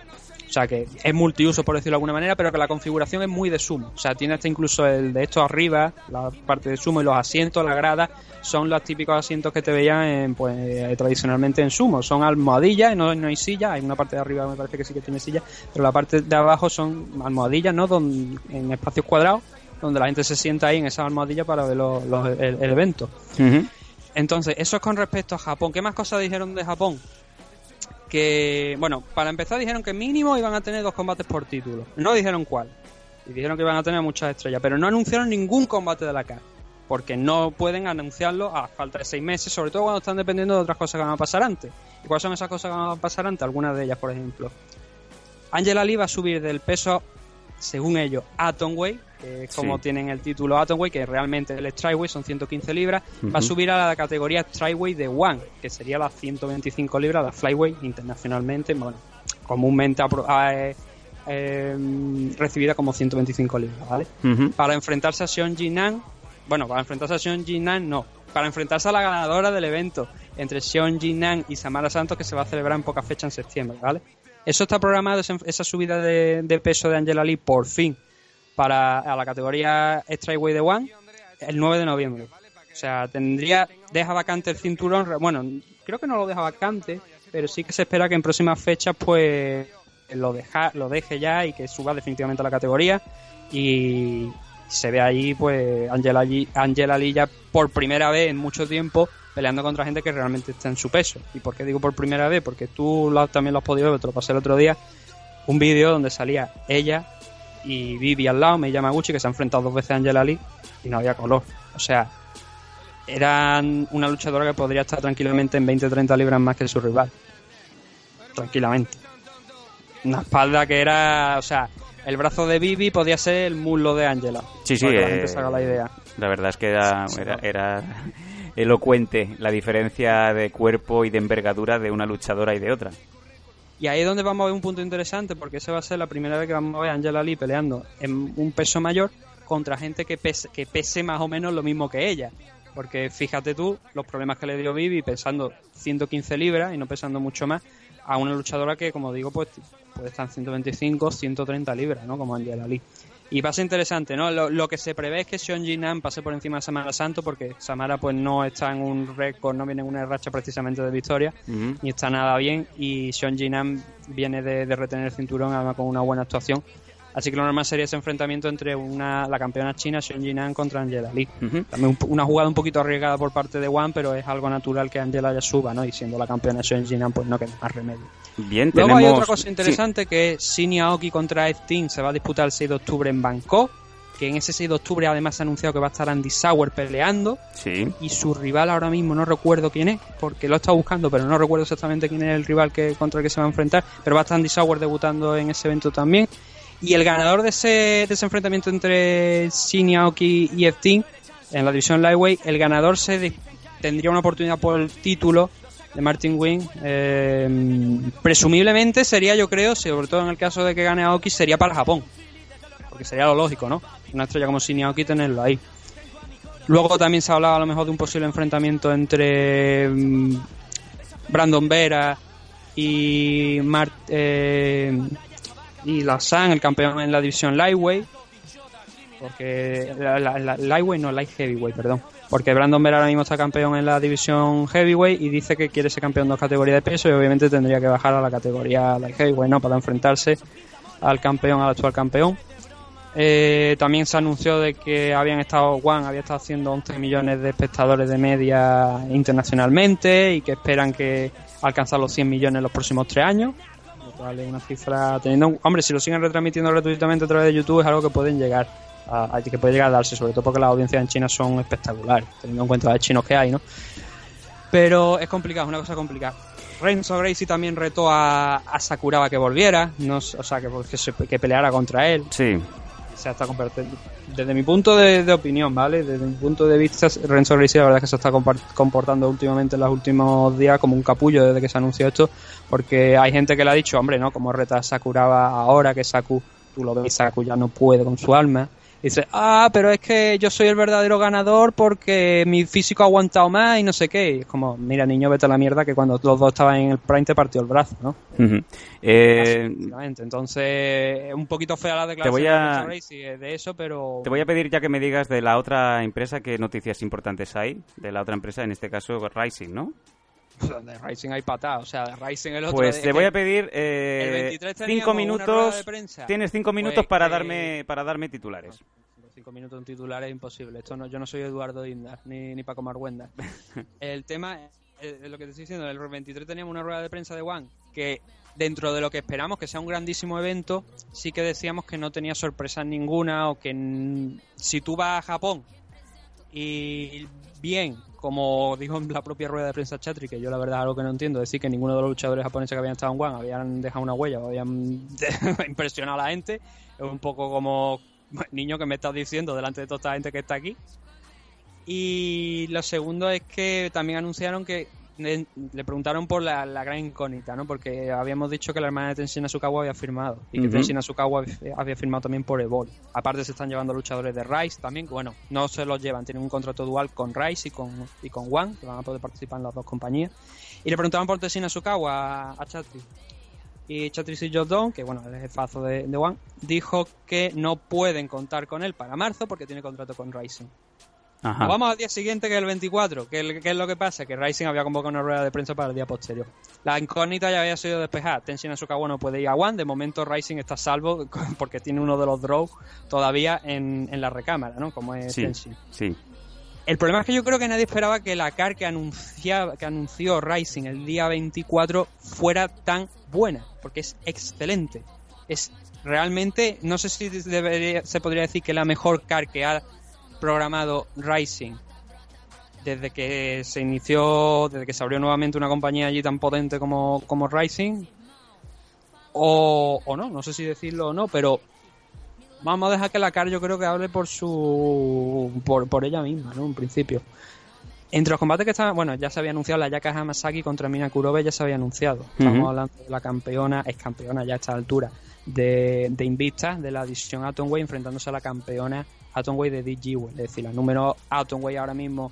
O sea que es multiuso, por decirlo de alguna manera, pero que la configuración es muy de sumo. O sea, tiene hasta incluso el de esto arriba, la parte de sumo y los asientos, la grada, son los típicos asientos que te veían en, pues, eh, tradicionalmente en sumo. Son almohadillas, no, no hay silla, hay una parte de arriba me parece que sí que tiene silla, pero la parte de abajo son almohadillas, ¿no? Don- en espacios cuadrados, donde la gente se sienta ahí en esas almohadillas para ver los- los- el, el evento. Entonces, eso es con respecto a Japón. ¿Qué más cosas dijeron de Japón? Que, bueno, para empezar dijeron que mínimo iban a tener dos combates por título. No dijeron cuál. Y dijeron que iban a tener muchas estrellas, pero no anunciaron ningún combate de la CAR. Porque no pueden anunciarlo a falta de seis meses, sobre todo cuando están dependiendo de otras cosas que van a pasar antes. ¿Y cuáles son esas cosas que van a pasar antes? Algunas de ellas, por ejemplo. Angela Lee va a subir del peso, según ellos, Atomweight, que es como Sí. tienen el título Atomweight, que realmente el Strikeweight son 115 libras, va a subir a la categoría Strikeweight de One, que sería las 125 libras, la Flyweight internacionalmente, bueno, comúnmente ah, eh, eh, recibida como 125 libras, ¿vale? Para enfrentarse a Sean Jinan, bueno, para enfrentarse a Sean Jinan no, para enfrentarse a la ganadora del evento entre Sean Jinan y Samara Santos que se va a celebrar en poca fecha en septiembre, ¿vale? Eso está programado, esa subida de, de peso de Angela Lee por fin para a la categoría Strikeweight de One el 9 de noviembre. O sea, tendría, deja vacante el cinturón, bueno, creo que no lo deja vacante, pero sí que se espera que en próximas fechas pues lo deja, lo deje ya y que suba definitivamente a la categoría y se ve allí pues Angela, Lee- Angela Lee ya por primera vez en mucho tiempo peleando contra gente que realmente está en su peso. ¿Y por qué digo por primera vez? Porque tú también lo has podido ver, te lo pasé el otro día, un vídeo donde salía ella y Vivi al lado, me Yamaguchi, que se ha enfrentado dos veces a Angela Lee y no había color. O sea, eran una luchadora que podría estar tranquilamente en 20-30 libras más que su rival. Tranquilamente. Una espalda que era, o sea, el brazo de Vivi podía ser el muslo de Angela. Sí, sí, que la eh, gente se haga la idea. La verdad es que era, era, era elocuente la diferencia de cuerpo y de envergadura de una luchadora y de otra. Y ahí es donde vamos a ver un punto interesante, porque esa va a ser la primera vez que vamos a ver a Angela Lee peleando en un peso mayor contra gente que pese, que pese más o menos lo mismo que ella. Porque fíjate tú los problemas que le dio Vivi pesando 115 libras y no pesando mucho más a una luchadora que, como digo, pues puede estar en 125, 130 libras, ¿no? Como Angela Lee. Y va a ser interesante, ¿no? Lo, lo que se prevé es que Sean Jinan pase por encima de Samara Santo porque Samara pues no está en un récord, no viene en una racha precisamente de victoria ni está nada bien y Sean Jinan viene de, de retener el cinturón además con una buena actuación así que lo normal sería ese enfrentamiento entre una la campeona china Sean Jinan contra Angela Lee. También un- una jugada un poquito arriesgada por parte de One pero es algo natural que Angela ya suba ¿no? y siendo la campeona Sean Jinan pues no queda más remedio. Bien, luego tenemos... hay otra cosa interesante que es Shin Aoki contra F-Team se va a disputar el 6 de octubre en Bangkok que en ese 6 de octubre además se ha anunciado que va a estar Andy Sauer peleando. Sí, sí. y su rival ahora mismo no recuerdo quién es, porque lo he estado buscando, pero no recuerdo exactamente quién es el rival que contra el que se va a enfrentar, pero va a estar Andy Sauer debutando en ese evento también. Y el ganador de ese, de enfrentamiento entre Shin Aoki y F-Team en la división Lightweight, el ganador se tendría una oportunidad por el título de Martin Wing. eh, presumiblemente sería, yo creo, sobre todo en el caso de que gane Aoki, sería para Japón. Porque sería lo lógico, ¿no? Una estrella como Shin tenerlo ahí. Luego también se ha hablado a lo mejor de un posible enfrentamiento entre mm, Brandon Vera y Mart eh, y Lassan, el campeón en la división Lightweight. Porque la, la- la- Lightweight no, Light Heavyweight, perdón. Porque Brandon Vera ahora mismo está campeón en la división Heavyweight y dice que quiere ser campeón de dos categorías de peso y obviamente tendría que bajar a la categoría Light Heavyweight, ¿no? Para enfrentarse al campeón, al actual campeón. Eh, también se anunció de que habían estado One había estado haciendo 11 millones de espectadores de media internacionalmente y que esperan que alcanzar los 100 millones en los próximos tres años. Es una cifra teniendo, hombre, si lo siguen retransmitiendo gratuitamente a través de YouTube es algo que pueden llegar a, que puede llegar a darse, sobre todo porque las audiencias en China son espectaculares, teniendo en cuenta los chinos que hay, ¿no? Pero es complicado, es una cosa complicada. Renzo Gracie también retó a, a Sakuraba que volviera, no, o sea, que, que, se- que peleara contra él. Sí. Se está desde mi punto de, opinión, ¿vale? Desde mi punto de vista, Renzo Gracie la verdad es que se está comportando últimamente en los últimos días como un capullo desde que se anunció esto, porque hay gente que le ha dicho, hombre, ¿no? Como reta Sakuraba ahora que Saku, tú lo ves, Saku ya no puede con su alma. Dice, ah, pero es que yo soy el verdadero ganador porque mi físico ha aguantado más y no sé qué. Y es como, mira, niño, vete a la mierda que cuando los dos estaban en el prime te partió el brazo, ¿no? Ujú. Eh, Básicamente. Entonces, es un poquito fea la declaración voy a- de de eso, pero... te voy a pedir ya que me digas de la otra empresa qué noticias importantes hay. De la otra empresa, en este caso Rising, ¿no? De Rising hay patada, o sea, de Rising el otro... Pues es te voy a pedir el eh, 23 teníamos cinco minutos. Tienes cinco minutos Pues para que- darme para darme titulares. Cinco minutos en titular es imposible. Esto no, yo no soy Eduardo Indas ni, ni Paco Marguenda. el tema es es lo que te estoy diciendo. El 23 teníamos una rueda de prensa de One que dentro de lo que esperamos que sea un grandísimo evento, sí que decíamos que no tenía sorpresas ninguna o que si tú vas a Japón y bien, como dijo la propia rueda de prensa Chatri, que yo la verdad algo que no entiendo, decir que ninguno de los luchadores japoneses que habían estado en One habían dejado una huella o habían impresionado a la gente, es un poco como niño que me estás diciendo delante de toda esta gente que está aquí. Y lo segundo es que también anunciaron que le, preguntaron por la, la gran incógnita, ¿no? Porque habíamos dicho que la hermana de Tenshin Asukawa había firmado y que Ujú. Tenshin Asukawa había- firmado también por Evolve. Aparte se están llevando luchadores de Rise también, que, bueno, no se los llevan, tienen un contrato dual con Rise y con, y con One, que van a poder participar en las dos compañías. Y le preguntaban por Tenshin Asukawa a, a Chatri. Y Chatri Jodon, que bueno, es el jefazo de, de One, dijo que no pueden contar con él para marzo porque tiene contrato con Rising. Ajá. Vamos al día siguiente, que es el 24. ¿Qué, qué es lo que pasa? Que Rising había convocado una rueda de prensa para el día posterior. La incógnita ya había sido despejada. Tenshin Asukawa no puede ir a One. De momento Rising está a salvo porque tiene uno de los draws todavía en, en la recámara, ¿no? Como es Sí, Tenshin. sí. El problema es que yo creo que nadie esperaba que la car que, anunciaba, que anunció Rising el día 24 fuera tan buena, porque es excelente. Es realmente, no sé si debería- se podría decir que la mejor car que ha programado Rising desde que se inició, desde que se abrió nuevamente una compañía allí tan potente como, como Rising. O, o no, no sé si decirlo o no, pero vamos a dejar que la CAR yo creo que hable por su por, por ella misma, ¿no? En principio. Entre los combates que estaban, bueno, ya se había anunciado la Yaka Hamasaki contra Mina Kurobe, ya se había anunciado. Estamos hablando de la campeona, es campeona ya a esta altura, de, de Invicta, de la división Atomway, enfrentándose a la campeona Atomway de DG, es decir, la número Atomway ahora mismo,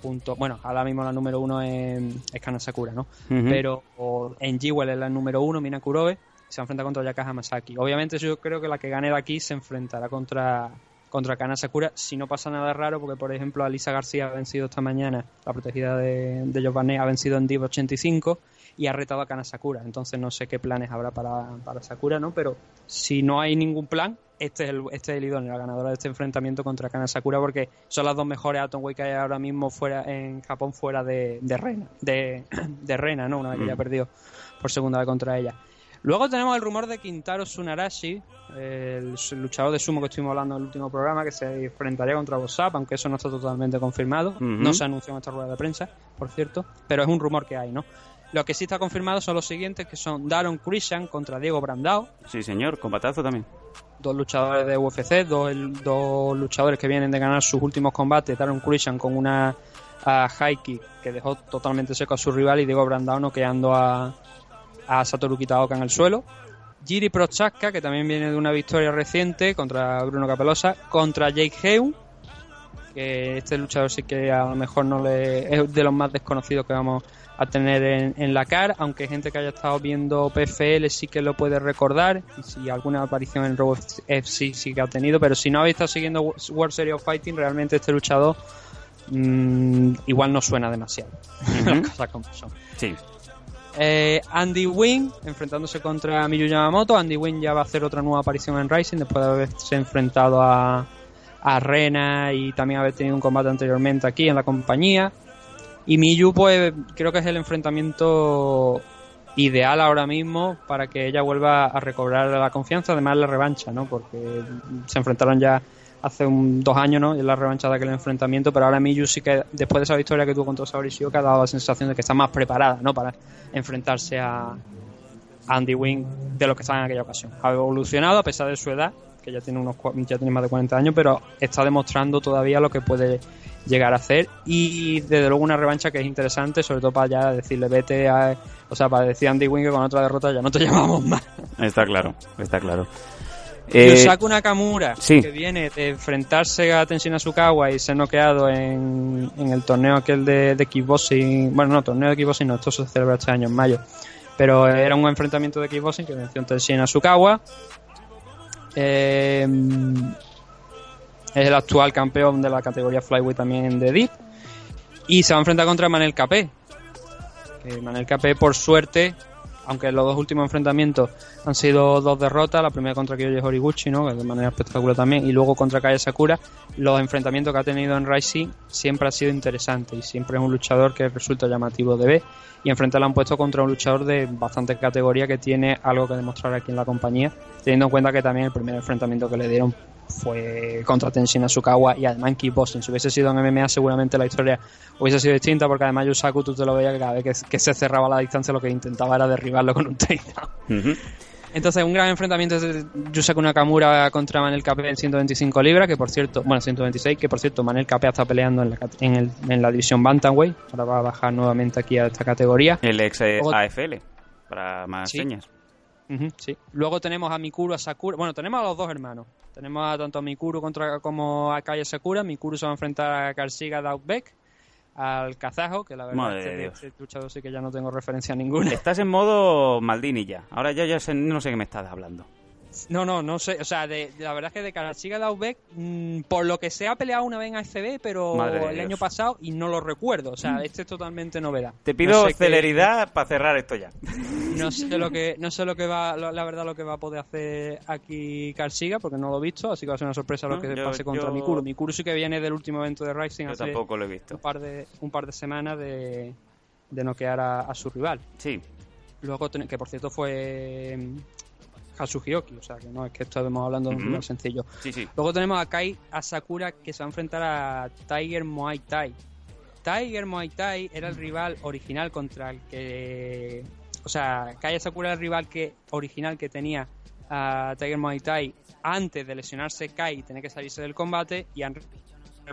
punto, bueno, ahora mismo la número uno es, es Kana Sakura, ¿no? Pero o en Jewel es la número uno, Mina Kurobe, se enfrenta contra Yaka Hamasaki. Obviamente yo creo que la que gane de aquí se enfrentará contra contra Kana Sakura si no pasa nada raro porque por ejemplo Alisa García ha vencido esta mañana la protegida de, de Giovanni ha vencido en Div 85 y ha retado a Kana Sakura. Entonces no sé qué planes habrá para, para Sakura no pero si no hay ningún plan este es el, este es el idóneo la ganadora de este enfrentamiento contra Kana Sakura porque son las dos mejores Atomway que hay ahora mismo fuera en Japón fuera de, de Rena de, de Rena no una vez que ya Mm. perdió por segunda vez contra ella Luego tenemos el rumor de Quintaro Tsunarashi, el luchador de sumo que estuvimos hablando en el último programa, que se enfrentaría contra WhatsApp, aunque eso no está totalmente confirmado. No se anunció en esta rueda de prensa, por cierto, pero es un rumor que hay, ¿no? Lo que sí está confirmado son los siguientes, que son Daron Christian contra Diego Brandao, Sí, señor, combatazo también. dos luchadores de UFC, dos, dos luchadores que vienen de ganar sus últimos combates, Daron Christian con una a kick que dejó totalmente seco a su rival y Diego Brandao noqueando a, a Satoru Kitaoka en el suelo. Jiri Prochaska, que también viene de una victoria reciente contra Bruno Capelosa, contra Jake Heu, que este luchador sí que a lo mejor no le es de los más desconocidos que vamos a tener en, en la CAR, aunque gente que haya estado viendo PFL sí que lo puede recordar, y si alguna aparición en Raw FC sí que ha tenido, pero si no habéis estado siguiendo World Series of Fighting, realmente este luchador mm, igual no suena demasiado. Las cosas como son. Sí. Eh, Andy Wynn enfrentándose contra Miyu Yamamoto. Andy Wynn ya va a hacer otra nueva aparición en Rising después de haberse enfrentado a, a Rena y también haber tenido un combate anteriormente aquí en la compañía. Y Miyu, pues creo que es el enfrentamiento ideal ahora mismo para que ella vuelva a recobrar la confianza, además la revancha, ¿no? Porque se enfrentaron ya hace un, dos años, ¿no? Y es la revancha de aquel enfrentamiento, pero ahora Miyu sí que, después de esa victoria que tuvo contra Saori que ha dado la sensación de que está más preparada, ¿no? Para enfrentarse a, Andy Wing de lo que estaba en aquella ocasión. Ha evolucionado a pesar de su edad, que ya tiene unos ya tiene más de 40 años, pero está demostrando todavía lo que puede llegar a hacer y desde luego una revancha que es interesante, sobre todo para ya decirle vete a, o sea, para decir Andy Wing que con otra derrota ya no te llamamos más. Está claro, está claro. Eh, Yusaku Nakamura, sí. que viene de enfrentarse a Tenshin Asukawa y ser noqueado en, en el torneo aquel de, de kickboxing, bueno, no, torneo de kickboxing no, esto se celebra este año en mayo, pero era un enfrentamiento de kickboxing que venció Tenshin Asukawa. Eh, es el actual campeón de la categoría Flyweight también de Deep. Y se va a enfrentar contra Manel Capé. Que Manel Capé, por suerte, aunque los dos últimos enfrentamientos han sido dos derrotas, la primera contra Kyoji Horiguchi, ¿no? de manera espectacular también, y luego contra Kaya Sakura, los enfrentamientos que ha tenido en Rising siempre ha sido interesante y siempre es un luchador que resulta llamativo de ver. Y enfrente lo han puesto contra un luchador de bastante categoría que tiene algo que demostrar aquí en la compañía, teniendo en cuenta que también el primer enfrentamiento que le dieron fue contra Tenshin Asukawa y además en kickboxing. Si hubiese sido en MMA seguramente la historia hubiese sido distinta porque además Yusaku tú te lo veías que cada vez que, que se cerraba la distancia lo que intentaba era derribarlo con un takedown. ujú. Entonces, un gran enfrentamiento de Yusaku Nakamura contra Manel Capé en 125 libras, que por cierto, bueno, 126, que por cierto, Manel Capé está peleando en la, cat- en, el- en la división Bantamweight, ahora va a bajar nuevamente aquí a esta categoría. El ex eh, AFL, para más Sí. señas. Ujú, sí. Luego tenemos a Mikuru, a Sakura. Bueno, tenemos a los dos hermanos. Tenemos a tanto a Mikuru contra, como a Kaya Sakura. Mikuru se va a enfrentar a Karsiga Daubek, al kazajo, que la verdad Madre de Dios. este luchador sí que ya no tengo referencia ninguna. Estás en modo Maldini ya. Ahora yo ya sé- no sé qué me estás hablando. No, no, no sé. O sea, de, la verdad es que de Karsiga Daubek, mm, por lo que se ha peleado una vez en AFB, pero Madre el Dios. año pasado y no lo recuerdo. O sea, este es totalmente novedad. Te No pido sé celeridad para cerrar esto ya. No sé lo que, no sé lo que va, lo- la verdad lo que va a poder hacer aquí Karsiga, porque no lo he visto, así que va a ser una sorpresa lo No, que yo- pase contra yo- Mikuru. Mikuru sí que viene del último evento de Rising Yo hace tampoco lo he visto. un par de, un par de semanas de, de noquear a, a su rival. Sí, Luego, que por cierto fue mm, Kazuki Oki, o sea que no es que estemos hablando de un rival sencillo. sí, sí. Luego tenemos a Kai Asakura que se va a enfrentar a Tiger Muay Thai. Tiger Muay Thai era el rival original contra el que. O sea, Kai Asakura era el rival que, original que tenía a Tiger Muay Thai antes de lesionarse Kai y tener que salirse del combate. Y han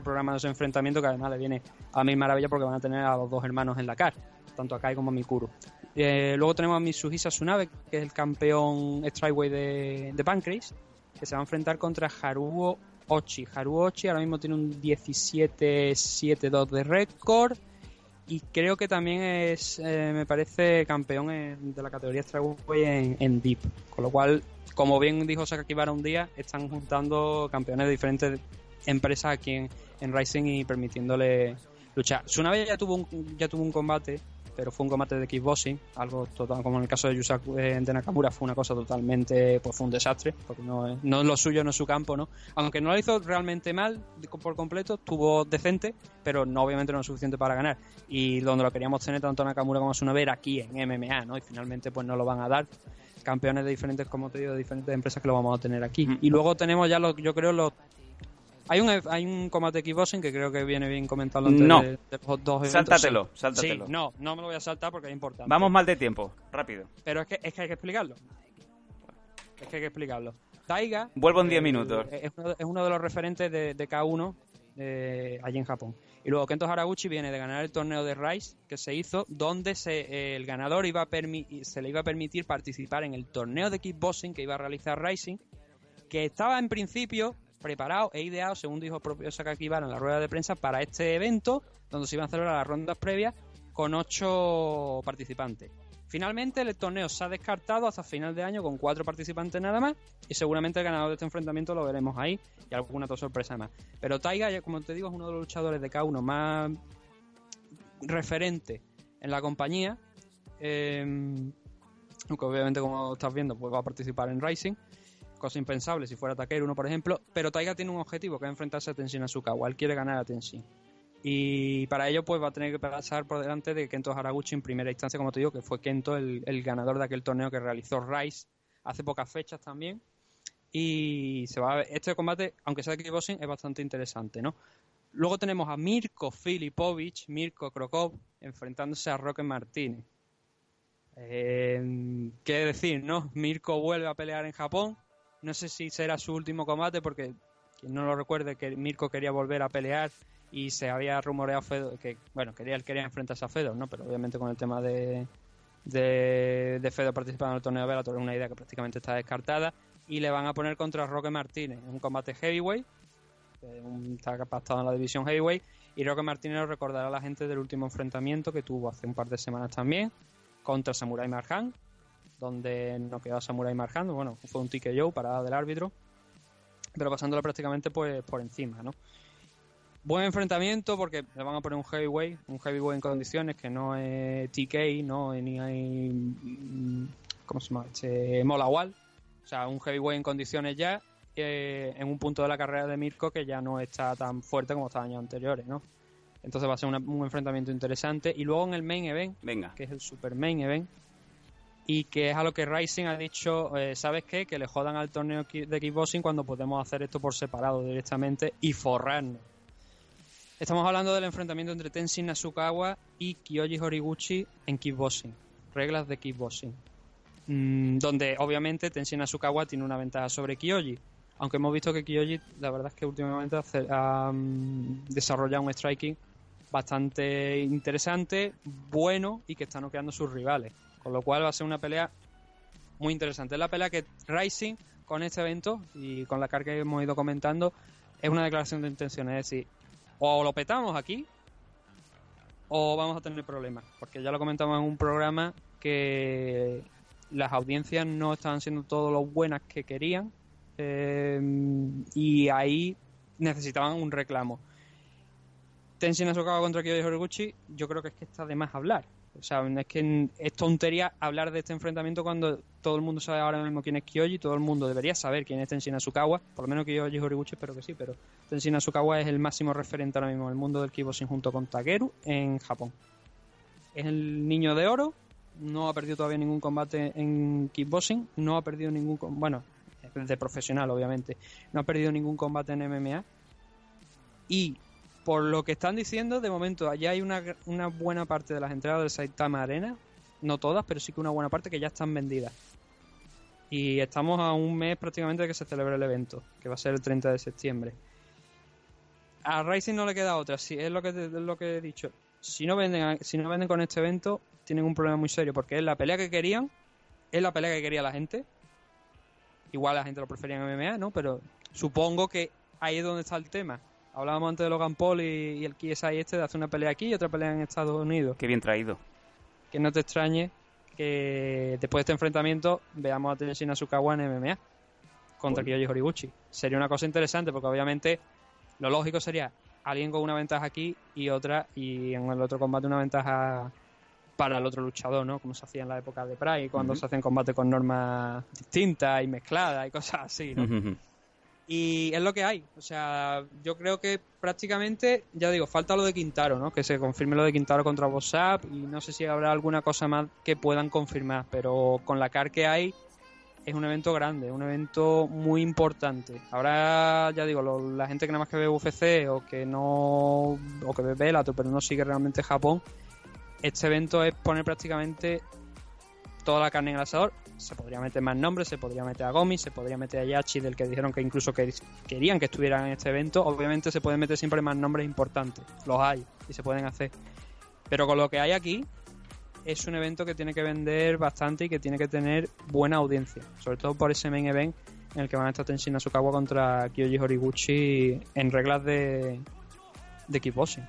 programado ese enfrentamiento que además le viene a mí maravilla porque van a tener a los dos hermanos en la CAR, tanto a Kai como a Mikuru. Eh, luego tenemos a Mitsuhisa Tsunabe, que es el campeón Strikeway de, de Pancrase, que se va a enfrentar contra Haruo Ochi. Haruo Ochi ahora mismo tiene un 17-7-2 de récord y creo que también es, eh, me parece, campeón de la categoría Strikeway en, en Deep. Con lo cual, como bien dijo Sakakibara un día, están juntando campeones de diferentes empresas aquí en, en Rising y permitiéndole luchar. Tsunabe ya tuvo un, ya tuvo un combate pero fue un combate de kickboxing, algo total, como en el caso de Yusaku eh, de Nakamura, fue una cosa totalmente, pues fue un desastre, porque no es, no es lo suyo, no es su campo, ¿no? Aunque no lo hizo realmente mal por completo, estuvo decente, pero no obviamente no es suficiente para ganar. Y donde lo queríamos tener tanto Nakamura como Tsunabe era aquí en MMA, ¿no? Y finalmente pues no lo van a dar. Campeones de diferentes, como te digo, de diferentes empresas que lo vamos a tener aquí. Mm. Y luego tenemos ya los, yo creo, los hay un, hay un combate de kickboxing que creo que viene bien comentarlo antes No. de, de los dos eventos. Sáltatelo, sáltatelo. Sí, no, no me lo voy a saltar porque es importante. Vamos mal de tiempo, rápido. Pero es que, es que hay que explicarlo. Es que hay que explicarlo. Taiga. Vuelvo en 10 eh, minutos. Es uno, de- es uno de los referentes de, de K1 eh, allí en Japón. Y luego Kento Haraguchi viene de ganar el torneo de Rise que se hizo, donde se, eh, el ganador iba a se le iba a permitir participar en el torneo de kickboxing que iba a realizar Rising, que estaba en principio preparado e ideado, según dijo el propio Sakakibara en la rueda de prensa, para este evento, donde se iban a celebrar las rondas previas con ocho participantes. Finalmente el torneo se ha descartado hasta final de año con cuatro participantes nada más y seguramente el ganador de este enfrentamiento lo veremos ahí y alguna otra sorpresa más. Pero Taiga, como te digo, es uno de los luchadores de K1 más referente en la compañía. Eh, aunque obviamente como estás viendo pues va a participar en Rising cosa impensable si fuera Takeru uno por ejemplo pero Taiga tiene un objetivo que es enfrentarse a Tenshin Asukawa él quiere ganar a Tenshin y para ello pues va a tener que pasar por delante de Kento Haraguchi en primera instancia como te digo que fue Kento el, el ganador de aquel torneo que realizó Rice hace pocas fechas también y se va a ver- este combate, aunque sea de kickboxing, es bastante interesante, ¿no? Luego tenemos a Mirko Filipovic, Mirko Krokov, enfrentándose a Roque Martínez. Eh, ¿Qué decir, no? Mirko vuelve a pelear en Japón. No sé si será su último combate porque quien no lo recuerde que Mirko quería volver a pelear y se había rumoreado Fedor que bueno quería quería enfrentarse a Fedor no pero obviamente con el tema de de, Fedor participando en el torneo de Bellator es una idea que prácticamente está descartada y le van a poner contra Roque Martínez. Un combate heavyweight está pactado en la división heavyweight y Roque Martínez lo recordará a la gente del último enfrentamiento que tuvo hace un par de semanas también contra Samurai Marjan donde no quedó Samurai Marjan bueno fue un TKO parada del árbitro pero pasándolo prácticamente pues por encima no Buen enfrentamiento porque le van a poner un heavyweight, un heavyweight en condiciones que no es TK, no ni hay. mm, ¿Cómo se llama? Este, Molawal. O sea, un heavyweight en condiciones ya, eh, en un punto de la carrera de Mirko que ya no está tan fuerte como estaba años anteriores, ¿no? Entonces va a ser una- un enfrentamiento interesante. Y luego en el main event, Venga. que es el super main event, y que es a lo que Rising ha dicho, eh, ¿sabes qué? Que le jodan al torneo de kickboxing cuando podemos hacer esto por separado directamente y forrarnos. Estamos hablando del enfrentamiento entre Tenshin Nasukawa y Kyoji Horiguchi en kickboxing. Reglas de kickboxing. Mm, donde obviamente Tenshin Nasukawa tiene una ventaja sobre Kyoji. Aunque hemos visto que Kyoji, la verdad es que últimamente hace- ha mm, desarrollado un striking bastante interesante, bueno y que está noqueando sus rivales. Con lo cual va a ser una pelea muy interesante. Es la pelea que Rising con este evento y con la carga que hemos ido comentando es una declaración de intenciones. Es decir, o lo petamos aquí o vamos a tener problemas. Porque ya lo comentamos en un programa que las audiencias no estaban siendo todo lo buenas que querían eh, y ahí necesitaban un reclamo. Tenshin Nasukawa contra Kyoji Horiguchi, yo creo que es que está de más hablar. O sea, es que es tontería hablar de este enfrentamiento cuando todo el mundo sabe ahora mismo quién es Kyoji, todo el mundo debería saber quién es Tenshin Nasukawa, por lo menos Kyoji Horiguchi espero que sí, pero Tenshin Nasukawa es el máximo referente ahora mismo en el mundo del kickboxing junto con Takeru en Japón. Es el niño de oro, no ha perdido todavía ningún combate en kickboxing, no ha perdido ningún bueno, de profesional obviamente, no ha perdido ningún combate en MMA y por lo que están diciendo, de momento allá hay una, buena parte de las entradas del Saitama Arena, no todas, pero sí que una buena parte que ya están vendidas. Y estamos a un mes prácticamente de que se celebre el evento, que va a ser el 30 de septiembre. A Rising no le queda otra, si es lo que, es lo que he dicho. Si no venden si no venden con este evento, tienen un problema muy serio, porque es la pelea que querían, es la pelea que quería la gente. Igual la gente lo prefería en MMA, ¿no? Pero supongo que ahí es donde está el tema. Hablábamos antes de Logan Paul y, y el KSI este de hacer una pelea aquí y otra pelea en Estados Unidos. Qué bien traído. Que no te extrañe que después de este enfrentamiento veamos a Tenshin Nasukawa en MMA contra Bueno. Kyoji Horiguchi. Sería una cosa interesante porque obviamente lo lógico sería alguien con una ventaja aquí y otra y en el otro combate una ventaja para el otro luchador, ¿no? Como se hacía en la época de Pride, cuando Ujú. se hacen combates con normas distintas y mezcladas y cosas así, ¿no? Y es lo que hay. O sea, yo creo que prácticamente, ya digo, falta lo de Quintaro, ¿no? Que se confirme lo de Quintaro contra WhatsApp y no sé si habrá alguna cosa más que puedan confirmar, pero con la CAR que hay es un evento grande, un evento muy importante. Ahora, ya digo, lo- la gente que nada más que ve UFC o que no o que ve Bellator, pero no sigue realmente Japón, este evento es poner prácticamente toda la carne en el asador. Se podría meter más nombres, se podría meter a Gomi, se podría meter a Yachi, del que dijeron que incluso que querían que estuvieran en este evento. Obviamente se pueden meter siempre más nombres importantes, los hay y se pueden hacer. Pero con lo que hay aquí, es un evento que tiene que vender bastante y que tiene que tener buena audiencia, sobre todo por ese main event en el que van a estar Tenshin Nasukawa contra Kyoji Horiguchi en reglas de, de kickboxing.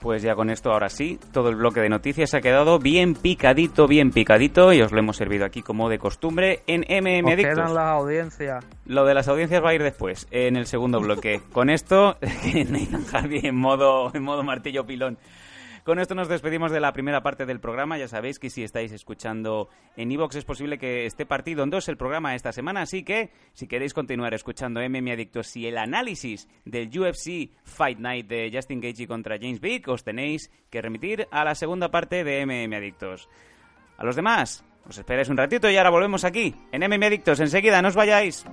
Pues ya con esto, ahora sí, todo el bloque de noticias ha quedado bien picadito, bien picadito, y os lo hemos servido aquí como de costumbre en MM Adictos. quedan las audiencias. Lo de las audiencias va a ir después, en el segundo bloque. Con esto, Nathan Hardy en modo, en modo martillo pilón. Con esto nos despedimos de la primera parte del programa. Ya sabéis que si estáis escuchando en Evox es posible que esté partido en dos el programa esta semana. Así que si queréis continuar escuchando MM Adictos y el análisis del UFC Fight Night de Justin Gaethje contra James Vick, os tenéis que remitir a la segunda parte de MM Adictos. A los demás, os esperáis un ratito y ahora volvemos aquí en MM Adictos. Enseguida, no os vayáis.